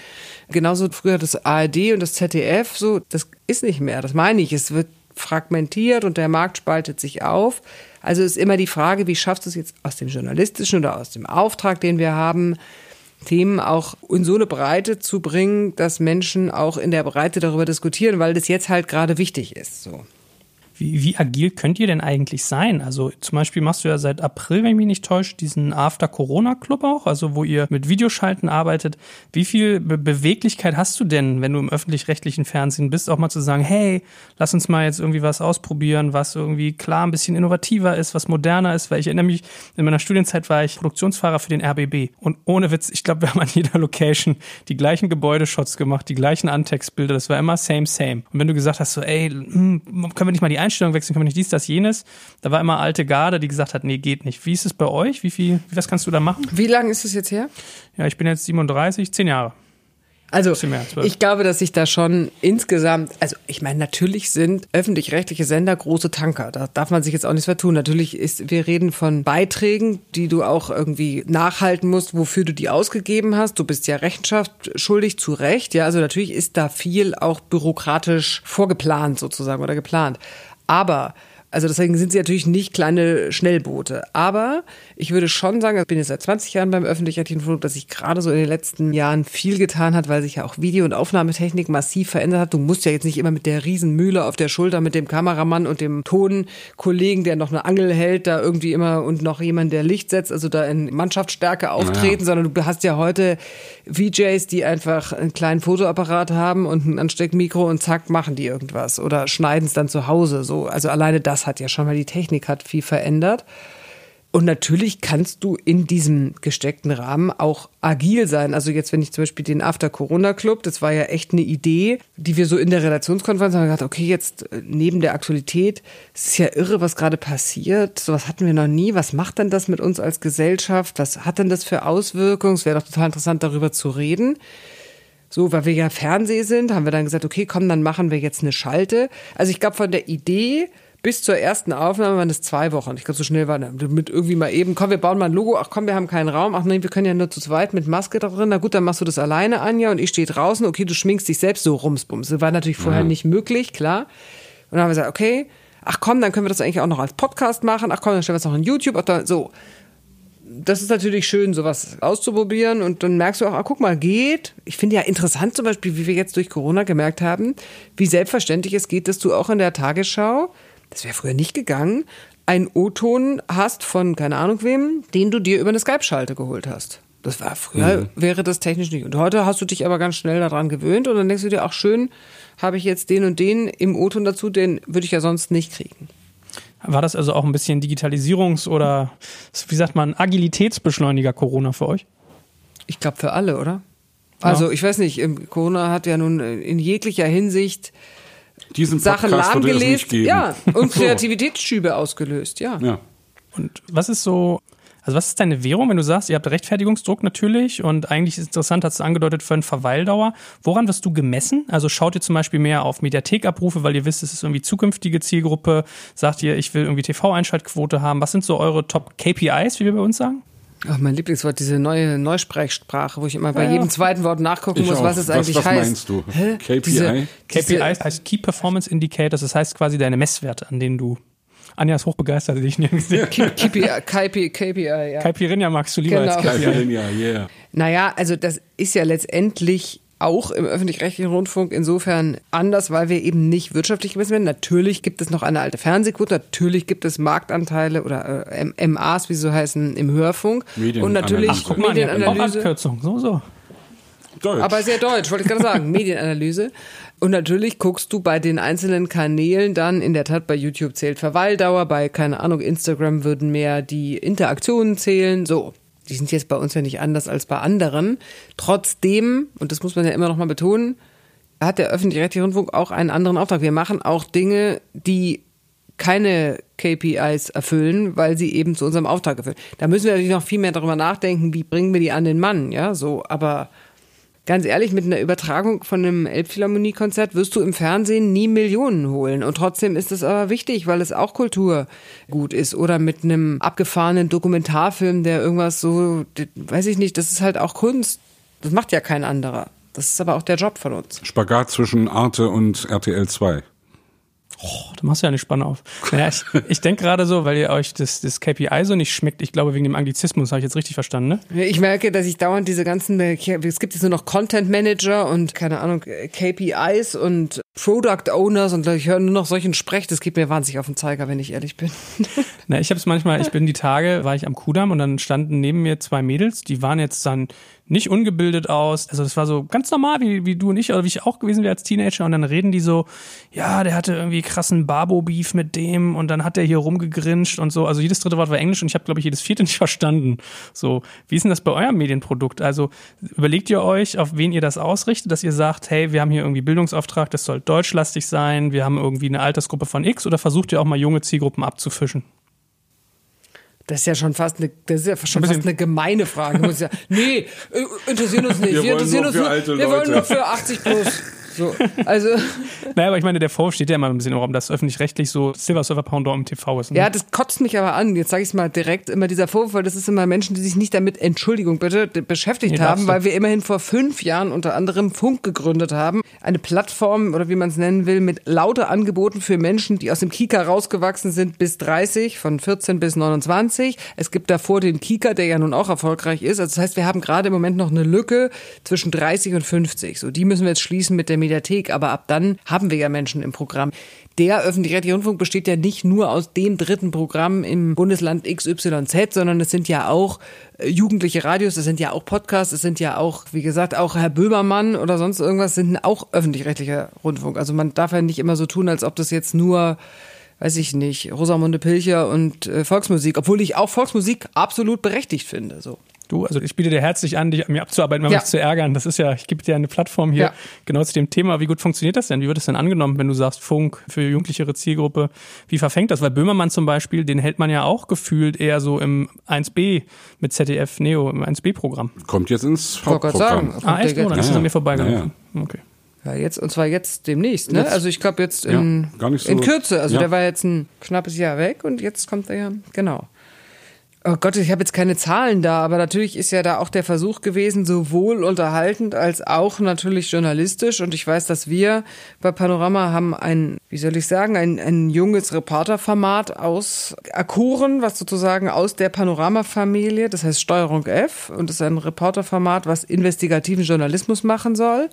Genauso früher das ARD und das ZDF, so, das ist nicht mehr. Das meine ich. Es wird fragmentiert und der Markt spaltet sich auf. Also ist immer die Frage, wie schaffst du es jetzt aus dem journalistischen oder aus dem Auftrag, den wir haben, Themen auch in so eine Breite zu bringen, dass Menschen auch in der Breite darüber diskutieren, weil das jetzt halt gerade wichtig ist. So. Wie, wie agil könnt ihr denn eigentlich sein? Also zum Beispiel machst du ja seit April, wenn ich mich nicht täusche, diesen After-Corona-Club auch, also wo ihr mit Videoschalten arbeitet. Wie viel Be Beweglichkeit hast du denn, wenn du im öffentlich-rechtlichen Fernsehen bist, auch mal zu sagen, hey, lass uns mal jetzt irgendwie was ausprobieren, was irgendwie klar ein bisschen innovativer ist, was moderner ist, weil ich erinnere mich, in meiner Studienzeit war ich Produktionsfahrer für den RBB und ohne Witz, ich glaube, wir haben an jeder Location die gleichen Gebäudeshots gemacht, die gleichen Antextbilder, das war immer same, same. Und wenn du gesagt hast, so, ey, hm, können wir nicht mal die Einstellung wechseln, können wir nicht dies, das, jenes. Da war immer alte Garde, die gesagt hat, nee, geht nicht. Wie ist es bei euch? Wie viel, was kannst du da machen? Wie lange ist es jetzt her? Ja, ich bin jetzt 37, zehn Jahre. Also ich glaube, dass sich da schon insgesamt, also ich meine, natürlich sind öffentlich-rechtliche Sender große Tanker. Da darf man sich jetzt auch nichts vertun. Natürlich ist, wir reden von Beiträgen, die du auch irgendwie nachhalten musst, wofür du die ausgegeben hast. Du bist ja Rechenschaft schuldig, zu Recht. Ja, also natürlich ist da viel auch bürokratisch vorgeplant sozusagen oder geplant. Aber also deswegen sind sie natürlich nicht kleine Schnellboote. Aber ich würde schon sagen, ich bin jetzt seit 20 Jahren beim öffentlich-rechtlichen Rundfunk, dass sich gerade so in den letzten Jahren viel getan hat, weil sich ja auch Video- und Aufnahmetechnik massiv verändert hat. Du musst ja jetzt nicht immer mit der Riesenmühle auf der Schulter mit dem Kameramann und dem Tonkollegen, der noch eine Angel hält, da irgendwie immer und noch jemand, der Licht setzt, also da in Mannschaftsstärke auftreten, ja. sondern du hast ja heute VJs, die einfach einen kleinen Fotoapparat haben und ein Ansteckmikro und zack, machen die irgendwas oder schneiden es dann zu Hause. So, also alleine das hat ja schon mal die Technik hat viel verändert. Und natürlich kannst du in diesem gesteckten Rahmen auch agil sein. Also jetzt, wenn ich zum Beispiel den After-Corona-Club, das war ja echt eine Idee, die wir so in der Redaktionskonferenz haben gesagt, okay, jetzt äh, neben der Aktualität, es ist ja irre, was gerade passiert. Sowas hatten wir noch nie. Was macht denn das mit uns als Gesellschaft? Was hat denn das für Auswirkungen? Es wäre doch total interessant, darüber zu reden. So, weil wir ja Fernseh sind, haben wir dann gesagt, okay, komm, dann machen wir jetzt eine Schalte. Also ich glaube, von der Idee bis zur ersten Aufnahme waren es zwei Wochen. Ich glaube, so schnell war das. Mit irgendwie mal eben, komm, wir bauen mal ein Logo. Ach komm, wir haben keinen Raum. Ach nein, wir können ja nur zu zweit mit Maske da drin. Na gut, dann machst du das alleine, Anja, und ich stehe draußen. Okay, du schminkst dich selbst so rumsbums. Das war natürlich vorher ja. nicht möglich, klar. Und dann haben wir gesagt, okay, ach komm, dann können wir das eigentlich auch noch als Podcast machen. Ach komm, dann stellen wir es noch in YouTube. Ach, da, so. Das ist natürlich schön, sowas auszuprobieren und dann merkst du auch, ah, guck mal, geht. Ich finde ja interessant zum Beispiel, wie wir jetzt durch Corona gemerkt haben, wie selbstverständlich es geht, dass du auch in der Tagesschau das wäre früher nicht gegangen, einen O-Ton hast von keine Ahnung wem, den du dir über eine Skype-Schalte geholt hast. Das war früher, mhm. wäre das technisch nicht. Und heute hast du dich aber ganz schnell daran gewöhnt und dann denkst du dir, ach schön, habe ich jetzt den und den im O-Ton dazu, den würde ich ja sonst nicht kriegen. War das also auch ein bisschen Digitalisierungs- oder, wie sagt man, Agilitätsbeschleuniger Corona für euch? Ich glaube für alle, oder? Also ja. ich weiß nicht, Corona hat ja nun in jeglicher Hinsicht diesen Sachen lahmgelegt, ja, und Kreativitätsschübe ausgelöst, ja. ja. Und was ist so, also was ist deine Währung, wenn du sagst, ihr habt Rechtfertigungsdruck natürlich und eigentlich ist es interessant, hast du angedeutet, für eine Verweildauer. Woran wirst du gemessen? Also schaut ihr zum Beispiel mehr auf Mediathekabrufe, weil ihr wisst, es ist irgendwie zukünftige Zielgruppe? Sagt ihr, ich will irgendwie TV-Einschaltquote haben? Was sind so eure Top-KPIs, wie wir bei uns sagen? Ach, mein Lieblingswort, diese neue Neusprechsprache, wo ich immer bei ja, jedem zweiten Wort nachgucken muss, auch. was es was, eigentlich was heißt. Was meinst du? Hä? KPI? Diese, KPI heißt Key Performance Indicators, das heißt quasi deine Messwerte, an denen du Anja ist hochbegeistert, die ich nie gesehen KPI, KPI, KPI, ja. Kaipirinha magst du lieber genau. als KPI. Kaipirinha, yeah. Naja, also das ist ja letztendlich auch im öffentlich-rechtlichen Rundfunk insofern anders, weil wir eben nicht wirtschaftlich gemessen werden. Natürlich gibt es noch eine alte Fernsehquote, natürlich gibt es Marktanteile oder äh, MAs, wie sie so heißen, im Hörfunk. Und natürlich Ach, guck mal, Medienanalyse. Abkürzung, so, so. Deutsch. Aber sehr deutsch, wollte ich gerade sagen. Medienanalyse. Und natürlich guckst du bei den einzelnen Kanälen dann, in der Tat bei YouTube zählt Verweildauer, bei, keine Ahnung, Instagram würden mehr die Interaktionen zählen. So die sind jetzt bei uns ja nicht anders als bei anderen. Trotzdem, und das muss man ja immer noch mal betonen, hat der öffentlich-rechtliche Rundfunk auch einen anderen Auftrag. Wir machen auch Dinge, die keine KPIs erfüllen, weil sie eben zu unserem Auftrag erfüllen. Da müssen wir natürlich noch viel mehr darüber nachdenken, wie bringen wir die an den Mann, ja, so, aber ganz ehrlich, mit einer Übertragung von einem Elbphilharmonie-Konzert wirst du im Fernsehen nie Millionen holen. Und trotzdem ist es aber wichtig, weil es auch Kulturgut ist. Oder mit einem abgefahrenen Dokumentarfilm, der irgendwas so, weiß ich nicht, das ist halt auch Kunst. Das macht ja kein anderer. Das ist aber auch der Job von uns. Spagat zwischen Arte und RTL 2. Oh, du machst ja eine Spanne auf. Naja, ich, ich denke gerade so, weil ihr euch das, das KPI so nicht schmeckt, ich glaube wegen dem Anglizismus, habe ich jetzt richtig verstanden, ne? Ich merke, dass ich dauernd diese ganzen, es gibt jetzt nur noch Content Manager und keine Ahnung, KPIs und Product Owners und ich höre nur noch solchen Sprech, das geht mir wahnsinnig auf den Zeiger, wenn ich ehrlich bin. Na, ich habe es manchmal, ich bin die Tage, war ich am Kudamm und dann standen neben mir zwei Mädels, die waren jetzt dann nicht ungebildet aus. Also das war so ganz normal, wie, wie du und ich oder wie ich auch gewesen wäre als Teenager. Und dann reden die so, ja, der hatte irgendwie krassen Barbo-Beef mit dem und dann hat der hier rumgegrinscht und so. Also jedes dritte Wort war Englisch und ich habe, glaube ich, jedes vierte nicht verstanden. So, wie ist denn das bei eurem Medienprodukt? Also überlegt ihr euch, auf wen ihr das ausrichtet, dass ihr sagt, hey, wir haben hier irgendwie Bildungsauftrag, das soll deutschlastig sein, wir haben irgendwie eine Altersgruppe von X oder versucht ihr auch mal junge Zielgruppen abzufischen? Das ist ja schon fast eine, das ist ja schon fast eine gemeine Frage. Muss ja, nee, äh, interessieren uns nicht. Wir, Wir, wollen interessieren nur uns für nur, wir wollen nur für 80 plus. So, also, Naja, aber ich meine, der Vorwurf steht ja immer ein bisschen im Raum, dass öffentlich-rechtlich so Silver Surfer Pendant im TV ist. Ne? ja, das kotzt mich aber an. Jetzt sage ich es mal direkt, immer dieser Vorwurf, weil das ist immer Menschen, die sich nicht damit, Entschuldigung bitte, beschäftigt Nee, haben, weil wir immerhin vor fünf Jahren unter anderem Funk gegründet haben. Eine Plattform oder wie man es nennen will, mit lauter Angeboten für Menschen, die aus dem Kika rausgewachsen sind bis 30, von 14 bis 29. Es gibt davor den Kika, der ja nun auch erfolgreich ist. Also das heißt, wir haben gerade im Moment noch eine Lücke zwischen 30 und 50. So, die müssen wir jetzt schließen mit der Mediathek, aber ab dann haben wir ja Menschen im Programm. Der öffentlich-rechtliche Rundfunk besteht ja nicht nur aus dem dritten Programm im Bundesland XYZ, sondern es sind ja auch äh, jugendliche Radios, es sind ja auch Podcasts, es sind ja auch, wie gesagt, auch Herr Böhmermann oder sonst irgendwas sind auch öffentlich-rechtlicher Rundfunk. Also man darf ja nicht immer so tun, als ob das jetzt nur weiß ich nicht, Rosamunde Pilcher und äh, Volksmusik, obwohl ich auch Volksmusik absolut berechtigt finde. So. Du, also ich biete dir herzlich an, dich an mir abzuarbeiten, mal Ja. mich zu ärgern. Das ist ja, ich gebe dir eine Plattform hier Ja. genau zu dem Thema. Wie gut funktioniert das denn? Wie wird es denn angenommen, wenn du sagst Funk für jugendlichere Zielgruppe? Wie verfängt das? Weil Böhmermann zum Beispiel, den hält man ja auch gefühlt eher so im 1B mit ZDF Neo, im 1B-Programm. Kommt jetzt ins Wollte gerade sagen. Hauptprogramm. Ah, echt? Oh, dann ist es Ja, an mir vorbeigelaufen. ja, Okay. Ja, jetzt, und zwar jetzt demnächst, ne? Jetzt. also ich Oh Gott, ich habe jetzt keine Zahlen da, aber natürlich ist ja da auch der Versuch gewesen, sowohl unterhaltend als auch natürlich journalistisch. Und ich weiß, dass wir bei Panorama haben ein, wie soll ich sagen, ein, ein junges Reporterformat aus Akuren, was sozusagen aus der Panorama-Familie, das heißt Steuerung F, und das ist ein Reporterformat, was investigativen Journalismus machen soll.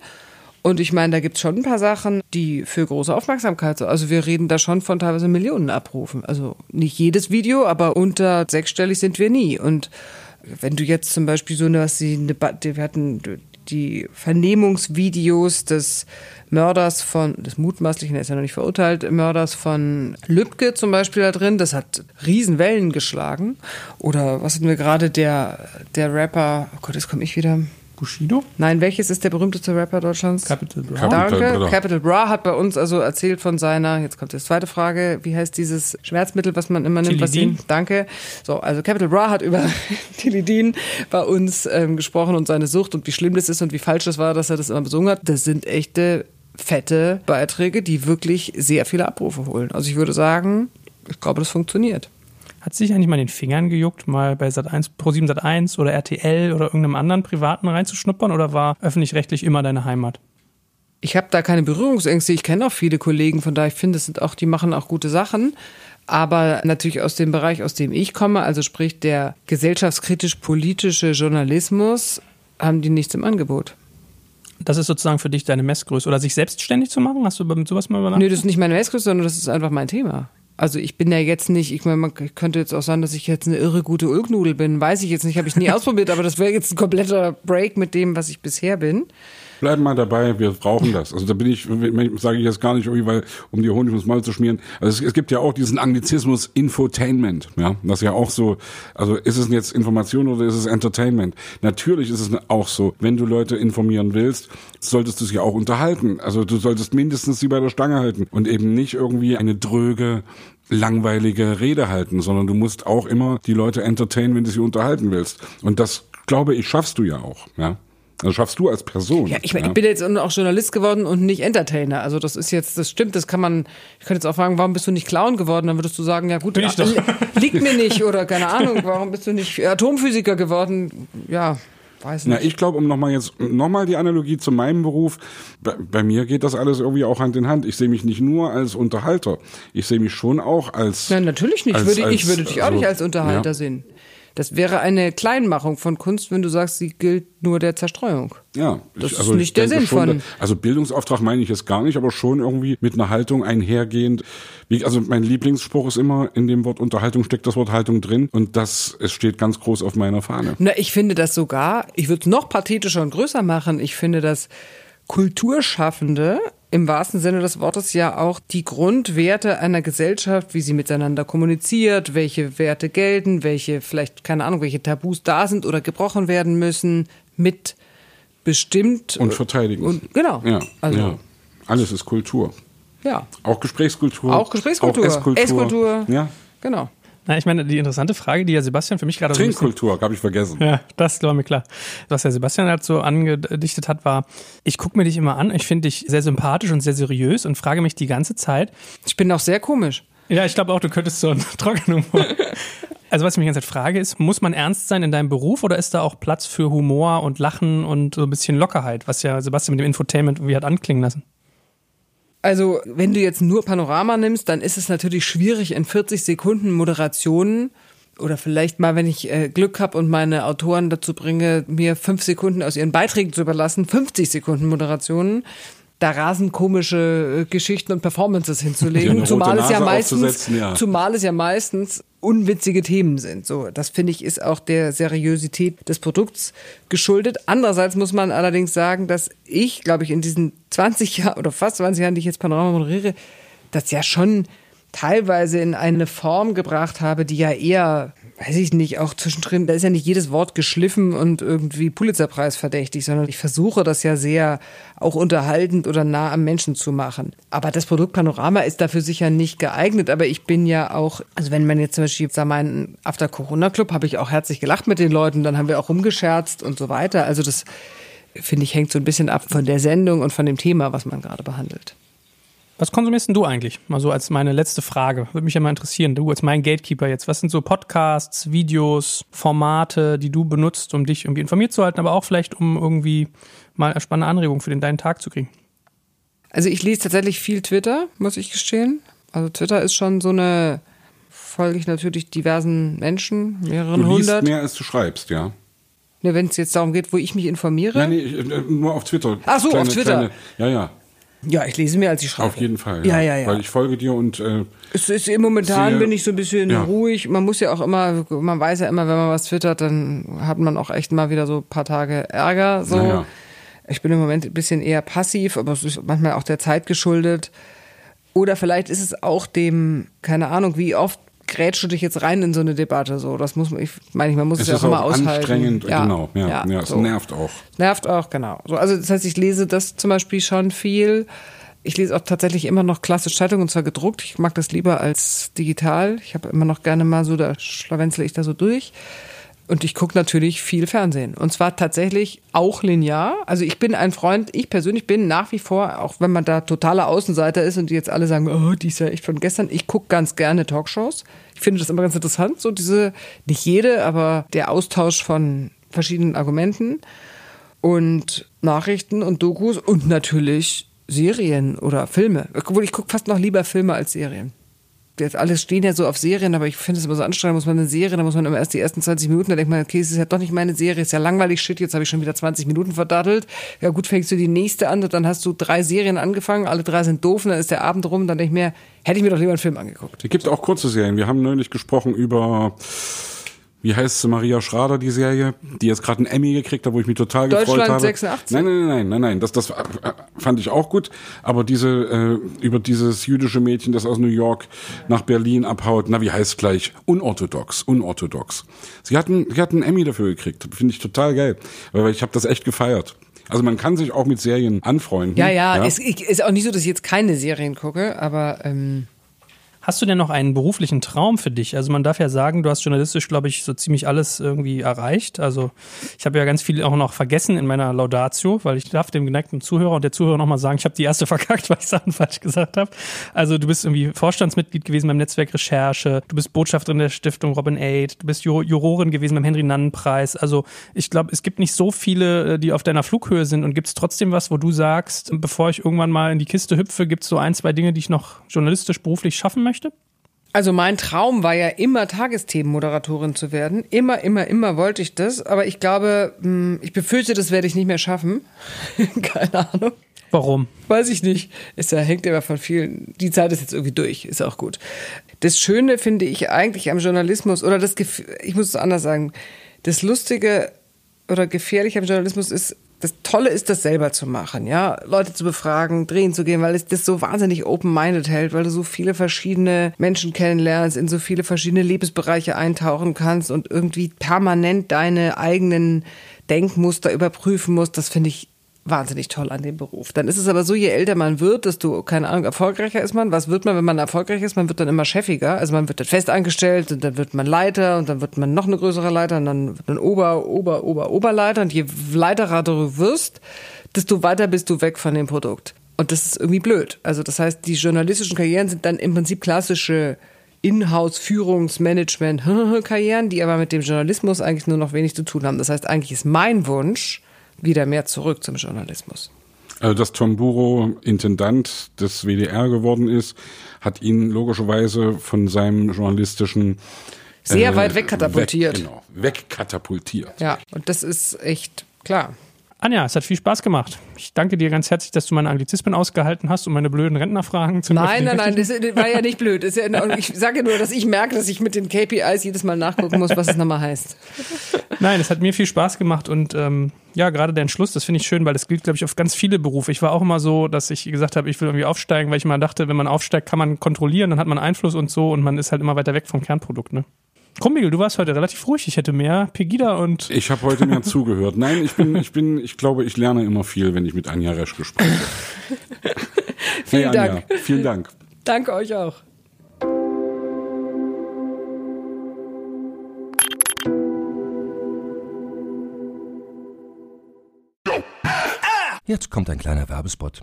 Und ich meine, da gibt's schon ein paar Sachen, die für große Aufmerksamkeit sind. Also wir reden da schon von teilweise Millionen Abrufen. Also nicht jedes Video, aber unter sechsstellig sind wir nie. Und wenn du jetzt zum Beispiel so eine, was die, eine wir hatten die Vernehmungsvideos des Mörders von, des mutmaßlichen, er ist ja noch nicht verurteilt, Mörders von Lübcke zum Beispiel da drin, das hat Riesenwellen geschlagen. Oder was hatten wir gerade, der, der Rapper, oh Gott, jetzt komme ich wieder, Bushido? Nein, welches ist der berühmteste Rapper Deutschlands? Capital Bra. Cap- Capital Danke. Bra. Capital Bra hat bei uns also erzählt von seiner, jetzt kommt die zweite Frage, wie heißt dieses Schmerzmittel, was man immer nimmt? Was Tilidin. danke. So, also Capital Bra hat über Tilidin bei uns ähm, gesprochen und seine Sucht und wie schlimm das ist und wie falsch das war, dass er das immer besungen hat. Das sind echte fette Beiträge, die wirklich sehr viele Abrufe holen. Also ich würde sagen, ich glaube, das funktioniert. Hat sich eigentlich mal in den Fingern gejuckt, mal bei Sat1, Pro7 Sat1 oder RTL oder irgendeinem anderen privaten reinzuschnuppern oder war öffentlich-rechtlich immer deine Heimat? Ich habe da keine Berührungsängste. Ich kenne auch viele Kollegen, von daher ich finde, es sind auch, die machen auch gute Sachen. Aber natürlich aus dem Bereich, aus dem ich komme, also sprich der gesellschaftskritisch-politische Journalismus, haben die nichts im Angebot. Das ist sozusagen für dich deine Messgröße. Oder sich selbstständig zu machen? Hast du mit sowas mal überlegt? Nee, das ist nicht meine Westgröße, sondern das ist einfach mein Thema. Also ich bin ja jetzt nicht, ich meine, man könnte jetzt auch sagen, dass ich jetzt eine irre gute Ulknudel bin. Weiß ich jetzt nicht, habe ich nie ausprobiert, aber das wäre jetzt ein kompletter Break mit dem, was ich bisher bin. Bleib mal dabei, wir brauchen das. Also da bin ich, sage ich jetzt gar nicht irgendwie, weil, um die Honig ums Maul zu schmieren. Also es, es gibt ja auch diesen Anglizismus Infotainment, ja, das ja auch so, also ist es jetzt Information oder ist es Entertainment? Natürlich ist es auch so, wenn du Leute informieren willst, solltest du sie auch unterhalten. Also du solltest mindestens sie bei der Stange halten und eben nicht irgendwie eine dröge, langweilige Rede halten, sondern du musst auch immer die Leute entertainen, wenn du sie unterhalten willst. Und das, glaube ich, schaffst du ja auch, ja. Also schaffst du als Person. Ja, ich, meine, ich bin jetzt auch Journalist geworden und nicht Entertainer. Also das ist jetzt, das stimmt, das kann man, ich könnte jetzt auch fragen, warum bist du nicht Clown geworden? Dann würdest du sagen, ja gut, Bin ich doch. li- liegt mir nicht oder keine Ahnung, warum bist du nicht Atomphysiker geworden? Ja, weiß nicht. Na, ich glaube, um nochmal jetzt, nochmal die Analogie zu meinem Beruf, bei, bei, mir geht das alles irgendwie auch Hand in Hand. Ich sehe mich nicht nur als Unterhalter, ich sehe mich schon auch als. Nein, natürlich nicht. Als, würde, als, ich würde dich auch also, nicht als Unterhalter ja. sehen. Das wäre eine Kleinmachung von Kunst, wenn du sagst, sie gilt nur der Zerstreuung. Ja, Das ich, ist nicht der Sinn schon, von- Also Bildungsauftrag meine ich jetzt gar nicht, aber schon irgendwie mit einer Haltung einhergehend. Also mein Lieblingsspruch ist immer, in dem Wort Unterhaltung steckt das Wort Haltung drin und das es steht ganz groß auf meiner Fahne. Na, ich finde das sogar, ich würde es noch pathetischer und größer machen. Ich finde, dass Kulturschaffende im wahrsten Sinne des Wortes ja auch die Grundwerte einer Gesellschaft, wie sie miteinander kommuniziert, welche Werte gelten, welche vielleicht, keine Ahnung, welche Tabus da sind oder gebrochen werden müssen, mit bestimmt. Und verteidigen. Und, genau. Ja, Also, ja. Alles ist Kultur. ja. Auch Gesprächskultur. Auch Gesprächskultur. Auch Esskultur. Esskultur. Ja. Genau. Na, ich meine, die interessante Frage, die ja Sebastian für mich gerade so Trinkkultur, habe ich vergessen. Ja, das war mir klar. Was der Sebastian halt so angedichtet hat, war, ich gucke mir dich immer an, ich finde dich sehr sympathisch und sehr seriös und frage mich die ganze Zeit. Ich bin auch sehr komisch. Ja, ich glaube auch, du könntest so einen Trockenhumor. Also was ich mich die ganze Zeit frage ist, muss man ernst sein in deinem Beruf oder ist da auch Platz für Humor und Lachen und so ein bisschen Lockerheit, was ja Sebastian mit dem Infotainment irgendwie hat anklingen lassen? Also, wenn du jetzt nur Panorama nimmst, dann ist es natürlich schwierig, in 40 Sekunden Moderationen oder vielleicht mal, wenn ich äh, Glück habe und meine Autoren dazu bringe, mir fünf Sekunden aus ihren Beiträgen zu überlassen, 50 Sekunden Moderationen, da rasend komische äh, Geschichten und Performances hinzulegen, zumal es ja meistens, ja. zumal es ja meistens unwitzige Themen sind. So, das finde ich ist auch der Seriosität des Produkts geschuldet. Andererseits muss man allerdings sagen, dass ich, glaube ich, in diesen 20 Jahren oder fast 20 Jahren, die ich jetzt Panorama moderiere, das ja schon teilweise in eine Form gebracht habe, die ja eher, weiß ich nicht, auch zwischendrin, da ist ja nicht jedes Wort geschliffen und irgendwie Pulitzerpreis verdächtig, sondern ich versuche das ja sehr auch unterhaltend oder nah am Menschen zu machen. Aber das Produkt Panorama ist dafür sicher nicht geeignet, aber ich bin ja auch, also wenn man jetzt zum Beispiel, sag mal, After Corona Club, habe ich auch herzlich gelacht mit den Leuten, dann haben wir auch rumgescherzt und so weiter. Also das, finde ich, hängt so ein bisschen ab von der Sendung und von dem Thema, was man gerade behandelt. Was konsumierst denn du eigentlich? Mal so als meine letzte Frage. Würde mich ja mal interessieren. Du als mein Gatekeeper jetzt. Was sind so Podcasts, Videos, Formate, die du benutzt, um dich irgendwie informiert zu halten, aber auch vielleicht, um irgendwie mal spannende Anregungen für den deinen Tag zu kriegen? Also ich lese tatsächlich viel Twitter, muss ich gestehen. Also Twitter ist schon so eine, folge ich natürlich diversen Menschen, mehreren Du liest hundert. mehr, als du schreibst, ja. Ne, Wenn es jetzt darum geht, wo ich mich informiere. Nein, nee, äh, nur auf Twitter. Ach so, auf Twitter. ja, ja, Ja, ich lese mehr, als ich schreibe. auf jeden Fall. Ja, ja, ja. Weil ich folge dir und äh, Es ist momentan Sehr- bin ich so ein bisschen ja. ruhig. Man muss ja auch immer, man weiß ja immer, wenn man was twittert, dann hat man auch echt mal wieder so ein paar Tage Ärger. So. Ja, ja. Ich bin im Moment ein bisschen eher passiv, aber es ist manchmal auch der Zeit geschuldet. Oder vielleicht ist es auch dem, keine Ahnung, wie oft grätschst du dich jetzt rein in so eine Debatte. So, das muss man, ich meine, man muss es, es ja auch immer aushalten. anstrengend, genau. Ja, ja, es so. nervt auch. Nervt auch, genau. So, also das heißt, ich lese das zum Beispiel schon viel. Ich lese auch tatsächlich immer noch klassisch Zeitung und zwar gedruckt. Ich mag das lieber als digital. Ich habe immer noch gerne mal so, da schlawenzle ich da so durch. Und ich gucke natürlich viel Fernsehen. Und zwar tatsächlich auch linear. Also ich bin ein Freund, ich persönlich bin nach wie vor, auch wenn man da totaler Außenseiter ist und die jetzt alle sagen, oh, die ist ja echt von gestern, ich gucke ganz gerne Talkshows. Ich finde das immer ganz interessant, so diese, nicht jede, aber der Austausch von verschiedenen Argumenten und Nachrichten und Dokus und natürlich Serien oder Filme. Obwohl ich gucke fast noch lieber Filme als Serien. Jetzt alles stehen ja so auf Serien, aber ich finde es immer so anstrengend, muss man eine Serie, da muss man immer erst die ersten 20 Minuten, da denkt man, okay, es ist ja doch nicht meine Serie, ist ja langweilig, shit, jetzt habe ich schon wieder 20 Minuten verdattelt. Ja gut, fängst du die nächste an und dann hast du drei Serien angefangen, alle drei sind doof und dann ist der Abend rum, dann denke ich mir, hätte ich mir doch lieber einen Film angeguckt. Es gibt auch kurze Serien. Wir haben neulich gesprochen über, wie heißt sie, Maria Schrader, die Serie, die jetzt gerade einen Emmy gekriegt hat, wo ich mich total gefreut Deutschland habe. 86? Nein, nein, nein, nein, nein, das, das äh, fand ich auch gut. Aber diese, äh, über dieses jüdische Mädchen, das aus New York nach Berlin abhaut, na, wie heißt gleich? Unorthodox, unorthodox. Sie hatten, sie hatten einen Emmy dafür gekriegt. Finde ich total geil. Weil ich habe das echt gefeiert. Also man kann sich auch mit Serien anfreunden. Ja, ja, Es ich- ist auch nicht so, dass ich jetzt keine Serien gucke, aber ähm, Hast du denn noch einen beruflichen Traum für dich? Also man darf ja sagen, du hast journalistisch, glaube ich, so ziemlich alles irgendwie erreicht. Also ich habe ja ganz viel auch noch vergessen in meiner Laudatio, weil ich darf dem geneigten Zuhörer und der Zuhörer nochmal sagen, ich habe die erste verkackt, weil ich Sachen falsch gesagt habe. Also du bist irgendwie Vorstandsmitglied gewesen beim Netzwerk Recherche, du bist Botschafterin der Stiftung Robin Aid, du bist Jurorin gewesen beim Henry-Nannen-Preis. Also ich glaube, es gibt nicht so viele, äh, die auf deiner Flughöhe sind und gibt es trotzdem was, wo du sagst, bevor ich irgendwann mal in die Kiste hüpfe, gibt es so ein, zwei Dinge, die ich noch journalistisch beruflich schaffen möchte? Also mein Traum war ja immer Tagesthemenmoderatorin zu werden. Immer, immer, immer wollte ich das. Aber ich glaube, hm, ich befürchte, das werde ich nicht mehr schaffen. Keine Ahnung. Warum? Weiß ich nicht. Es hängt immer von vielen. Die Zeit ist jetzt irgendwie durch. Ist auch gut. Das Schöne finde ich eigentlich am Journalismus, oder das, ich muss es anders sagen, das Lustige oder Gefährliche am Journalismus ist, das Tolle ist, das selber zu machen, ja, Leute zu befragen, drehen zu gehen, weil es das so wahnsinnig open-minded hält, weil du so viele verschiedene Menschen kennenlernst, in so viele verschiedene Lebensbereiche eintauchen kannst und irgendwie permanent deine eigenen Denkmuster überprüfen musst. Das finde ich wahnsinnig toll an dem Beruf. Dann ist es aber so, je älter man wird, desto, keine Ahnung, erfolgreicher ist man. Was wird man, wenn man erfolgreich ist? Man wird dann immer chefiger. Also man wird dann fest angestellt und dann wird man Leiter und dann wird man noch eine größere Leiter und dann wird man Ober, Ober, Ober, Oberleiter. Und je leiterer du wirst, desto weiter bist du weg von dem Produkt. Und das ist irgendwie blöd. Also das heißt, die journalistischen Karrieren sind dann im Prinzip klassische Inhouse-Führungsmanagement-Karrieren, die aber mit dem Journalismus eigentlich nur noch wenig zu tun haben. Das heißt, eigentlich ist mein Wunsch, wieder mehr zurück zum Journalismus. Also, dass Tom Buro Intendant des WDR geworden ist, hat ihn logischerweise von seinem journalistischen sehr äh, weit wegkatapultiert. Weg, genau, wegkatapultiert. Ja, und das ist echt klar. Anja, es hat viel Spaß gemacht. Ich danke dir ganz herzlich, dass du meine Anglizismen ausgehalten hast und meine blöden Rentnerfragen zu Nein, nein, nein, das war ja nicht blöd. Ja, ich sage nur, dass ich merke, dass ich mit den KPIs jedes Mal nachgucken muss, was es nochmal heißt. Nein, es hat mir viel Spaß gemacht und ähm, ja, gerade der Entschluss, das finde ich schön, weil das gilt, glaube ich, auf ganz viele Berufe. Ich war auch immer so, dass ich gesagt habe, ich will irgendwie aufsteigen, weil ich mal dachte, wenn man aufsteigt, kann man kontrollieren, dann hat man Einfluss und so und man ist halt immer weiter weg vom Kernprodukt, ne? Krummigel, du warst heute relativ ruhig. Ich hätte mehr Pegida und. Ich habe heute mehr zugehört. Nein, ich bin, ich bin, ich glaube, ich lerne immer viel, wenn ich mit Anja Reschke spreche. Vielen hey, Dank. vielen Dank. Danke euch auch. Jetzt kommt ein kleiner Werbespot.